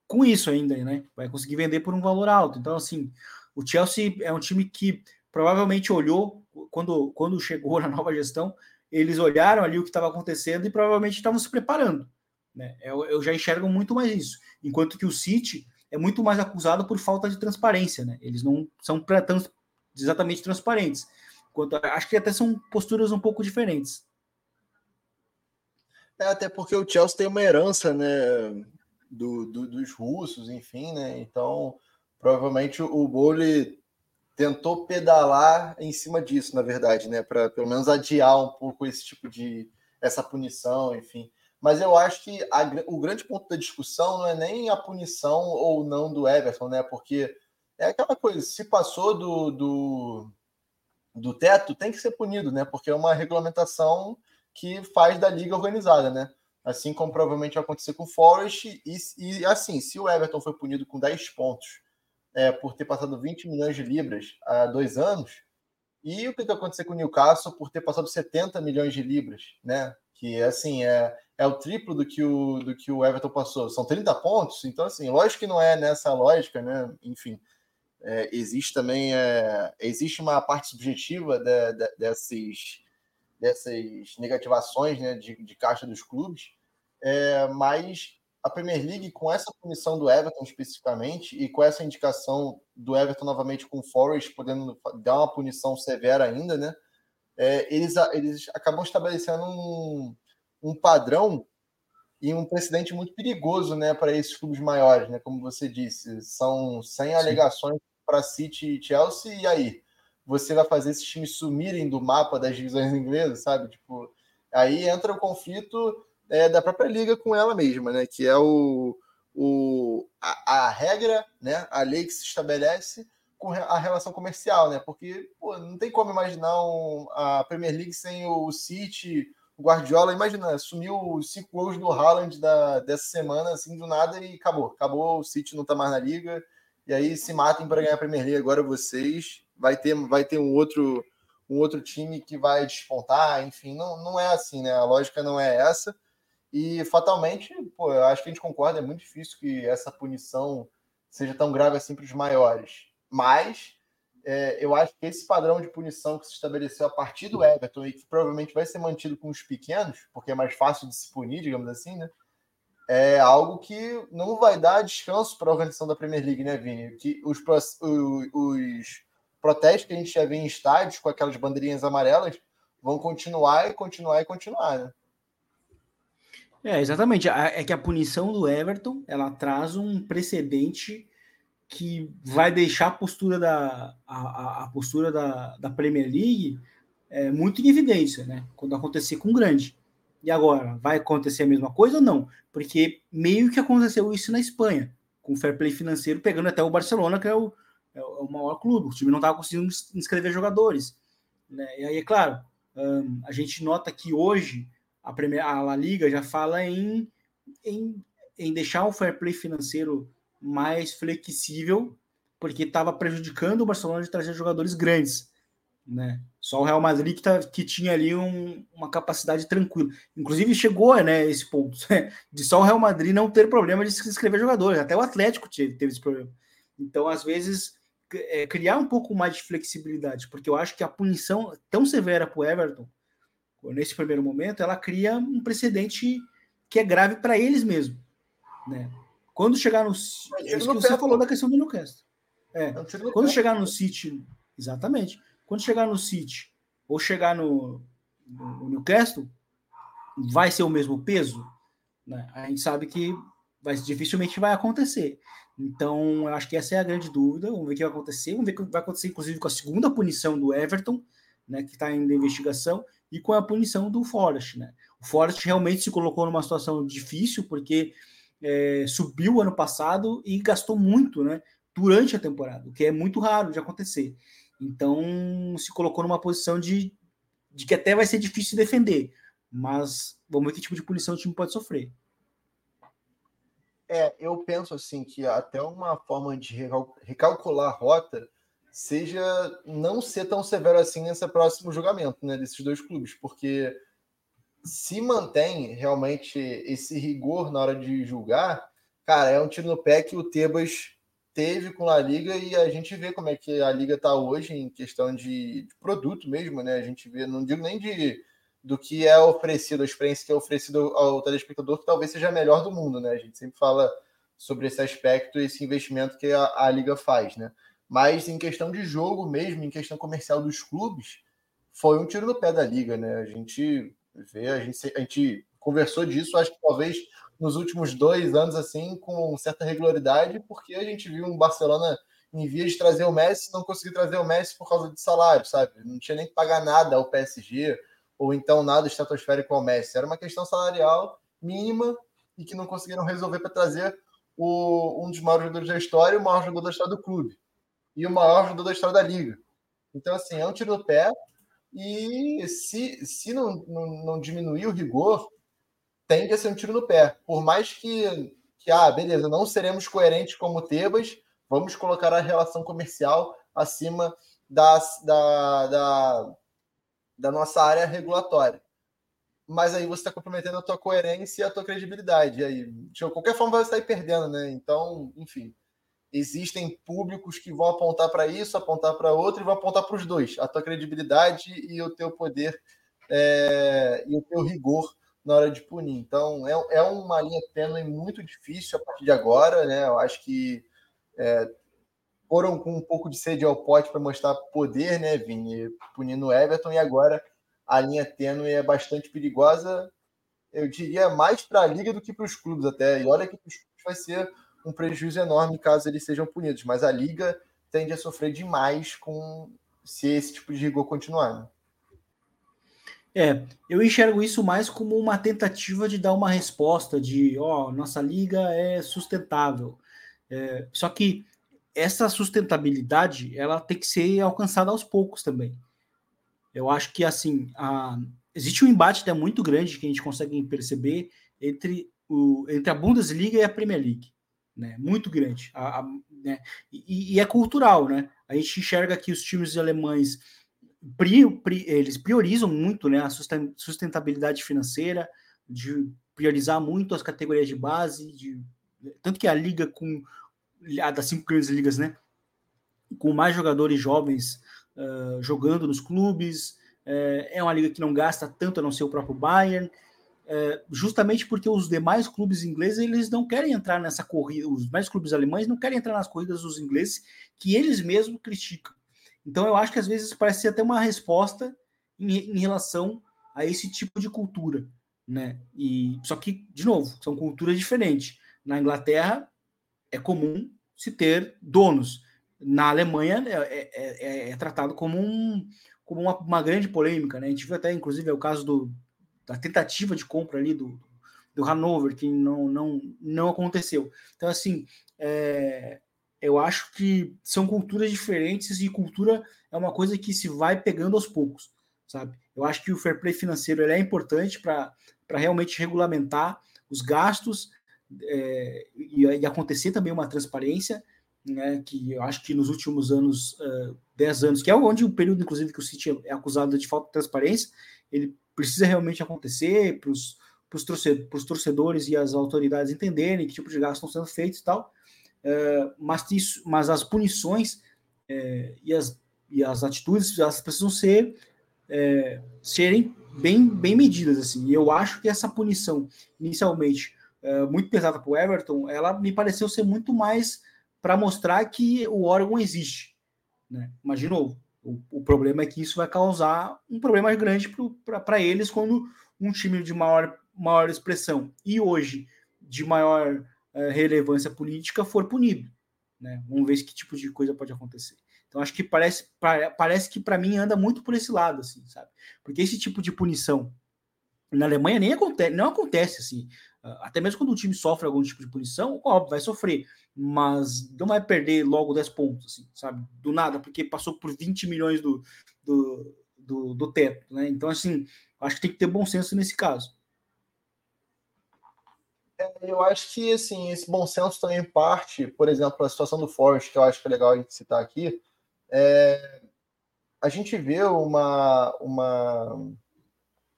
com isso ainda, né? Vai conseguir vender por um valor alto. Então, assim, o Chelsea é um time que provavelmente olhou quando, quando chegou na nova gestão, eles olharam ali o que estava acontecendo e provavelmente estavam se preparando. Né? Eu, eu, já enxergo muito mais isso. Enquanto que o City é muito mais acusado por falta de transparência. Né? Eles não são trans, exatamente transparentes. Enquanto, acho que até são posturas um pouco diferentes. É, até porque o Chelsea tem uma herança, né? Do, do, dos russos, enfim, né? Então, provavelmente o Bowley tentou pedalar em cima disso, na verdade, né? Para pelo menos adiar um pouco esse tipo de essa punição, enfim. Mas eu acho que a, o grande ponto da discussão não é nem a punição ou não do Everton, né? Porque é aquela coisa, se passou do, do, do teto, tem que ser punido, né? Porque é uma regulamentação que faz da liga organizada, né? Assim como provavelmente vai acontecer com o Forest. E, e assim, se o Everton foi punido com 10 pontos é, por ter passado 20 milhões de libras há dois anos, e o que vai acontecer com o Newcastle por ter passado 70 milhões de libras, né? Que assim é, é o triplo do que o, do que o Everton passou. São 30 pontos, então assim, lógico que não é nessa lógica, né? Enfim. É, existe também é, existe uma parte subjetiva de, de, desses dessas negativações né, de, de caixa dos clubes, é, mas a Premier League, com essa punição do Everton especificamente, e com essa indicação do Everton novamente com o Forest, podendo dar uma punição severa ainda, né? É, eles, eles acabam estabelecendo um, um padrão e um precedente muito perigoso né, para esses clubes maiores, né? Como você disse, são 100 Sim. alegações para City e Chelsea, e aí? Você vai fazer esses times sumirem do mapa das divisões inglesas, sabe? Tipo, aí entra o conflito é, da própria liga com ela mesma, né? Que é o, o, a, a, regra, né? A lei que se estabelece com a relação comercial, né? Porque pô, não tem como imaginar um, a Premier League sem o City, o Guardiola. Imagina, sumiu os cinco gols do Haaland da, dessa semana, assim, do nada e acabou. Acabou, o City não tá mais na liga. E aí se matem para ganhar a Premier League agora vocês. Vai ter, vai ter um outro um outro time que vai despontar, enfim, não, não é assim, né? A lógica não é essa. E fatalmente, pô, eu acho que a gente concorda, é muito difícil que essa punição seja tão grave assim para os maiores. Mas é, eu acho que esse padrão de punição que se estabeleceu a partir do Everton e que provavelmente vai ser mantido com os pequenos, porque é mais fácil de se punir, digamos assim, né? É algo que não vai dar descanso para a organização da Premier League, né, Vini? Que os, os, protestos que a gente já vê em estádios com aquelas bandeirinhas amarelas vão continuar e continuar e continuar, né? É, exatamente. É que a punição do Everton ela traz um precedente que vai deixar a postura da, a, a postura da, da Premier League é, muito em evidência, né? Quando acontecer com o grande. E agora, vai acontecer a mesma coisa ou não? Porque meio que aconteceu isso na Espanha, com o fair play financeiro pegando até o Barcelona, que é o, é o maior clube. O time não estava conseguindo inscrever jogadores. Né? E aí, é claro, um, a gente nota que hoje a, primeira, a La Liga já fala em, em, em deixar o fair play financeiro mais flexível, porque estava prejudicando o Barcelona de trazer jogadores grandes. Né? Só o Real Madrid que, tá, que tinha ali um, uma capacidade tranquila. Inclusive chegou né, esse ponto de só o Real Madrid não ter problema de se inscrever jogadores. Até o Atlético teve, teve esse problema. Então, às vezes, é, criar um pouco mais de flexibilidade, porque eu acho que a punição tão severa para o Everton nesse primeiro momento, ela cria um precedente que é grave para eles mesmos. Né? Quando chegar no. É isso que você falou da questão do Newcastle. É, é quando chegar no City. Exatamente. Quando chegar no City ou chegar no, no Newcastle, vai ser o mesmo peso? Né? A gente sabe que vai, dificilmente vai acontecer. Então, eu acho que essa é a grande dúvida. Vamos ver o que vai acontecer. Vamos ver o que vai acontecer, inclusive, com a segunda punição do Everton, né, que está em investigação, e com a punição do Forest. Né? O Forest realmente se colocou numa situação difícil, porque é, subiu ano passado e gastou muito né, durante a temporada, o que é muito raro de acontecer. Então se colocou numa posição de, de que até vai ser difícil defender, mas vamos ver que tipo de punição o time pode sofrer. É, eu penso assim que até uma forma de recalcular a rota seja não ser tão severo assim nesse próximo julgamento, né, desses dois clubes, porque se mantém realmente esse rigor na hora de julgar, cara, é um tiro no pé que o Tebas teve com a Liga e a gente vê como é que a Liga está hoje em questão de, de, produto mesmo, né? A gente vê, não digo nem de do que é oferecido, a experiência que é oferecida ao telespectador, que talvez seja a melhor do mundo, né? A gente sempre fala sobre esse aspecto, esse investimento que a, a Liga faz, né? Mas em questão de jogo mesmo, em questão comercial dos clubes, foi um tiro no pé da liga, né? A gente vê, a gente, a gente conversou disso, acho que talvez nos últimos dois anos, assim, com certa regularidade, porque a gente viu um Barcelona em via de trazer o Messi, não conseguiu trazer o Messi por causa de salário, sabe? Não tinha nem que pagar nada ao PSG, ou então nada estratosférico ao Messi. Era uma questão salarial mínima e que não conseguiram resolver para trazer o, um dos maiores jogadores da história o maior jogador da história do clube e o maior jogador da história da liga. Então, assim, é um tiro no pé. E se, se não, não, não diminuir o rigor, tende a ser um tiro no pé. Por mais que, que, ah, beleza, não seremos coerentes como Tebas, vamos colocar a relação comercial acima da, da, da, da nossa área regulatória. Mas aí você está comprometendo a tua coerência e a tua credibilidade. E aí, de qualquer forma, vai sair perdendo, né? Então, enfim existem públicos que vão apontar para isso, apontar para outro e vão apontar para os dois, a tua credibilidade e o teu poder é, e o teu rigor na hora de punir. Então, é, é uma linha tênue muito difícil a partir de agora, né? Eu acho que é, foram com um pouco de sede ao pote para mostrar poder, né, Vini? Punindo o Everton, e agora a linha tênue é bastante perigosa, eu diria mais para a liga do que para os clubes até. E olha que os clubes vai ser um prejuízo enorme caso eles sejam punidos, mas a liga tende a sofrer demais com se esse tipo de rigor continuar. Né? É, eu enxergo isso mais como uma tentativa de dar uma resposta de, ó, oh, nossa liga é sustentável. É, só que essa sustentabilidade, ela tem que ser alcançada aos poucos também. Eu acho que, assim, a, existe um embate até muito grande que a gente consegue perceber entre, o, entre a Bundesliga e a Premier League. Né? Muito grande. A, a, né? e, e, é cultural, né? A gente enxerga que os times alemães pri, pri, eles priorizam muito né, a sustentabilidade financeira, de priorizar muito as categorias de base, de, tanto que a liga com das cinco grandes ligas, né, com mais jogadores jovens uh, jogando nos clubes, uh, é uma liga que não gasta tanto a não ser o próprio Bayern, uh, justamente porque os demais clubes ingleses eles não querem entrar nessa corrida, os mais clubes alemães não querem entrar nas corridas dos ingleses que eles mesmos criticam. Então eu acho que às vezes parece ser até uma resposta em, em relação a esse tipo de cultura, né? E só que de novo são culturas diferentes. Na Inglaterra é comum se ter donos. Na Alemanha é, é, é, é tratado como, um, como uma, uma, grande polêmica, né? A gente viu até inclusive é o caso do, da tentativa de compra ali do, do Hanover que não, não, não aconteceu. Então assim é, eu acho que são culturas diferentes e cultura é uma coisa que se vai pegando aos poucos, sabe? Eu acho que o fair play financeiro é importante para realmente regulamentar os gastos é, e, e, acontecer também uma transparência, né? Que eu acho que nos últimos anos, uh, 10 anos, que é onde o período, inclusive, que o City é acusado de falta de transparência, ele precisa realmente acontecer para os torcedores e as autoridades entenderem que tipo de gastos estão sendo feitos e tal é, mas, isso, mas as punições é, e, as, e as atitudes elas precisam ser é, serem bem, bem medidas assim. E eu acho que essa punição inicialmente é, muito pesada para o Everton, ela me pareceu ser muito mais para mostrar que o órgão existe, né? Mas de novo, o, o problema é que isso vai causar um problema grande para eles quando um time de maior, maior expressão e hoje de maior eh, relevância política for punido. Né? Vamos ver que tipo de coisa pode acontecer. Então acho que parece, parece que para mim anda muito por esse lado, assim, sabe? Porque esse tipo de punição na Alemanha nem acontece, não acontece assim. Ah, até mesmo quando o time sofre algum tipo de punição, óbvio, vai sofrer, mas não vai perder logo 10 pontos, assim, sabe? Do nada, porque passou por 20 milhões do, do, do, do teto, né? Então, assim, acho que tem que ter bom senso nesse caso. É, eu acho que assim, esse bom senso também parte, por exemplo, a situação do Forest, que eu acho que é legal a gente citar aqui. É, a gente vê uma, uma,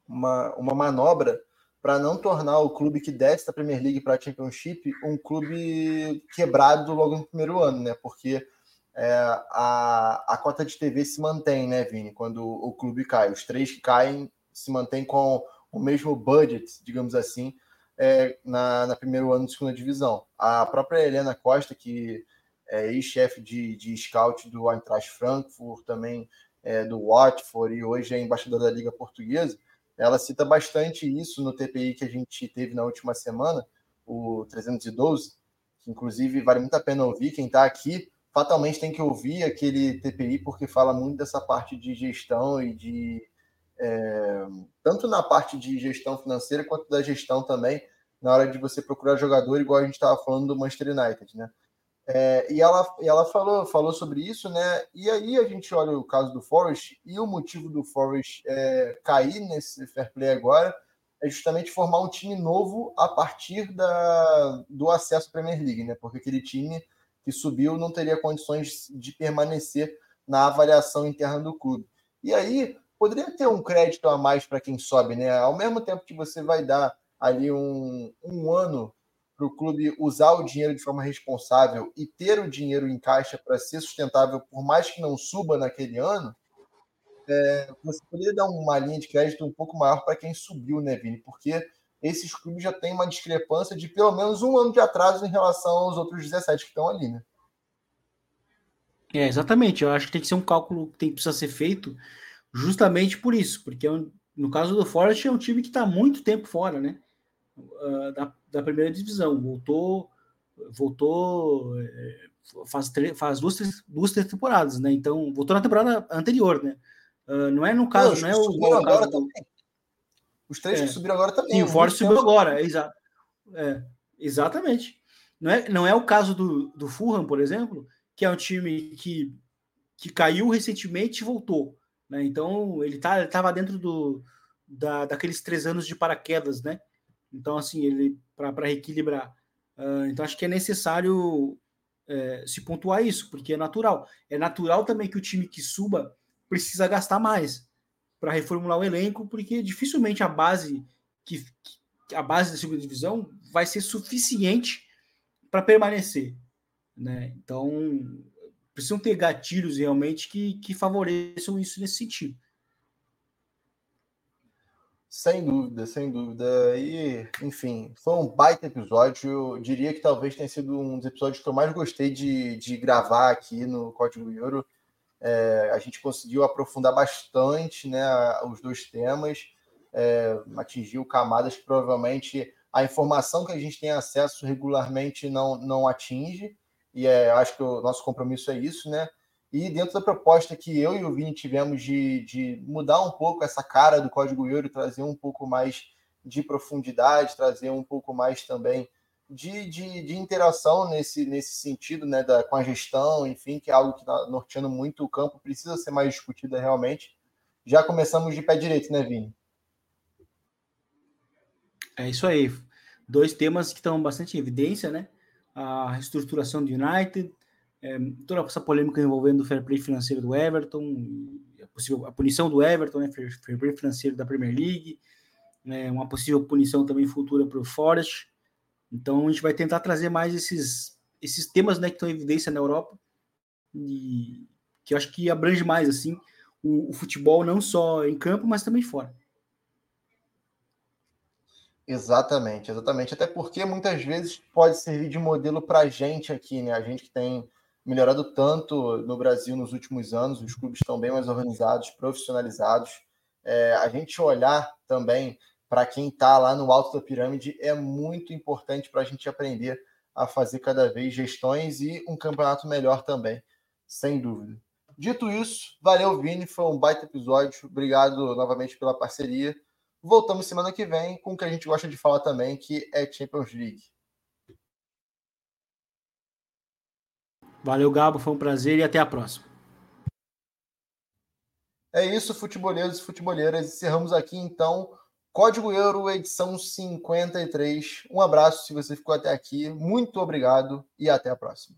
uma, uma manobra para não tornar o clube que desce da Premier League para a Championship um clube quebrado logo no primeiro ano, né? Porque é, a, a cota de TV se mantém, né, Vini? Quando o clube cai. Os três que caem se mantêm com o mesmo budget, digamos assim, é, na, na primeiro ano de segunda divisão. A própria Helena Costa, que é ex-chefe de, de scout do Eintracht Frankfurt, também é, do Watford e hoje é embaixadora da Liga Portuguesa, ela cita bastante isso no TPI que a gente teve na última semana, o 312, que inclusive vale muito a pena ouvir. Quem está aqui fatalmente tem que ouvir aquele TPI, porque fala muito dessa parte de gestão e de é, tanto na parte de gestão financeira quanto da gestão também, na hora de você procurar jogador, igual a gente estava falando do Manchester United, né? É, e ela, e ela falou, falou sobre isso, né? E aí a gente olha o caso do Forest e o motivo do Forest é, cair nesse fair play agora é justamente formar um time novo a partir da, do acesso à Premier League, né? Porque aquele time que subiu não teria condições de permanecer na avaliação interna do clube. E aí poderia ter um crédito a mais para quem sobe, né? Ao mesmo tempo que você vai dar ali um, um ano para o clube usar o dinheiro de forma responsável e ter o dinheiro em caixa para ser sustentável, por mais que não suba naquele ano, é, você poderia dar uma linha de crédito um pouco maior para quem subiu, né, Vini? Porque esses clubes já têm uma discrepância de pelo menos um ano de atraso em relação aos outros 17 que estão ali, né? É, exatamente. Eu acho que tem que ser um cálculo que tem, precisa ser feito justamente por isso, porque é no caso do Forest é um time que está muito tempo fora, né? Uh, da, da, primeira divisão. Voltou, voltou é, faz, faz duas, duas temporadas, né? Então, voltou na temporada anterior, né? Uh, não é no caso, não, não é o, agora do... também. Os três é. que subiram agora também. Sim, o Forest subiu agora, exa é, exatamente. Não é, não é o caso do, do Fulham, por exemplo, que é um time que, que caiu recentemente e voltou. Né? Então, ele tá, estava dentro do, da, daqueles três anos de paraquedas, né? Então, assim, ele para reequilibrar. Uh, então, acho que é necessário é, se pontuar isso, porque é natural. É natural também que o time que suba precisa gastar mais para reformular o elenco, porque dificilmente a base que, que a base da segunda divisão vai ser suficiente para permanecer, né? Então precisam ter gatilhos realmente que, que favoreçam isso nesse sentido. Sem dúvida, sem dúvida. E, enfim, foi um baita episódio. Eu diria que talvez tenha sido um dos episódios que eu mais gostei de, de gravar aqui no Código Euro. É, a gente conseguiu aprofundar bastante né, os dois temas, é, atingiu camadas que provavelmente a informação que a gente tem acesso regularmente não, não atinge. E é, acho que o nosso compromisso é isso, né? E dentro da proposta que eu e o Vini tivemos de, de mudar um pouco essa cara do código euro, trazer um pouco mais de profundidade, trazer um pouco mais também de, de, de interação nesse, nesse sentido, né, da, com a gestão, enfim, que é algo que está norteando muito o campo, precisa ser mais discutida realmente. Já começamos de pé direito, né, Vini? É isso aí. Dois temas que estão bastante em evidência, né? A reestruturação do United, é, toda essa polêmica envolvendo o fair play financeiro do Everton, a, possível, a punição do Everton, né, fair, play financeiro da Premier League, né, uma possível punição também futura para o Forest. Então a gente vai tentar trazer mais esses, esses temas né, que estão em evidência na Europa, e que eu acho que abrange mais assim o, o futebol não só em campo, mas também fora. Exatamente, exatamente. Até porque muitas vezes pode servir de modelo para a gente aqui, né? A gente que tem melhorado tanto no Brasil nos últimos anos, os clubes estão bem mais organizados, profissionalizados. É, a gente olhar também para quem está lá no alto da pirâmide é muito importante para a gente aprender a fazer cada vez gestões e um campeonato melhor também, sem dúvida. Dito isso, valeu, Vini, foi um baita episódio. Obrigado novamente pela parceria. Voltamos semana que vem com o que a gente gosta de falar também, que é Champions League. Valeu, Gabo, foi um prazer e até a próxima. É isso, futeboleiros e futeboleiras. Encerramos aqui então Código Euro, edição 53. Um abraço se você ficou até aqui. Muito obrigado e até a próxima.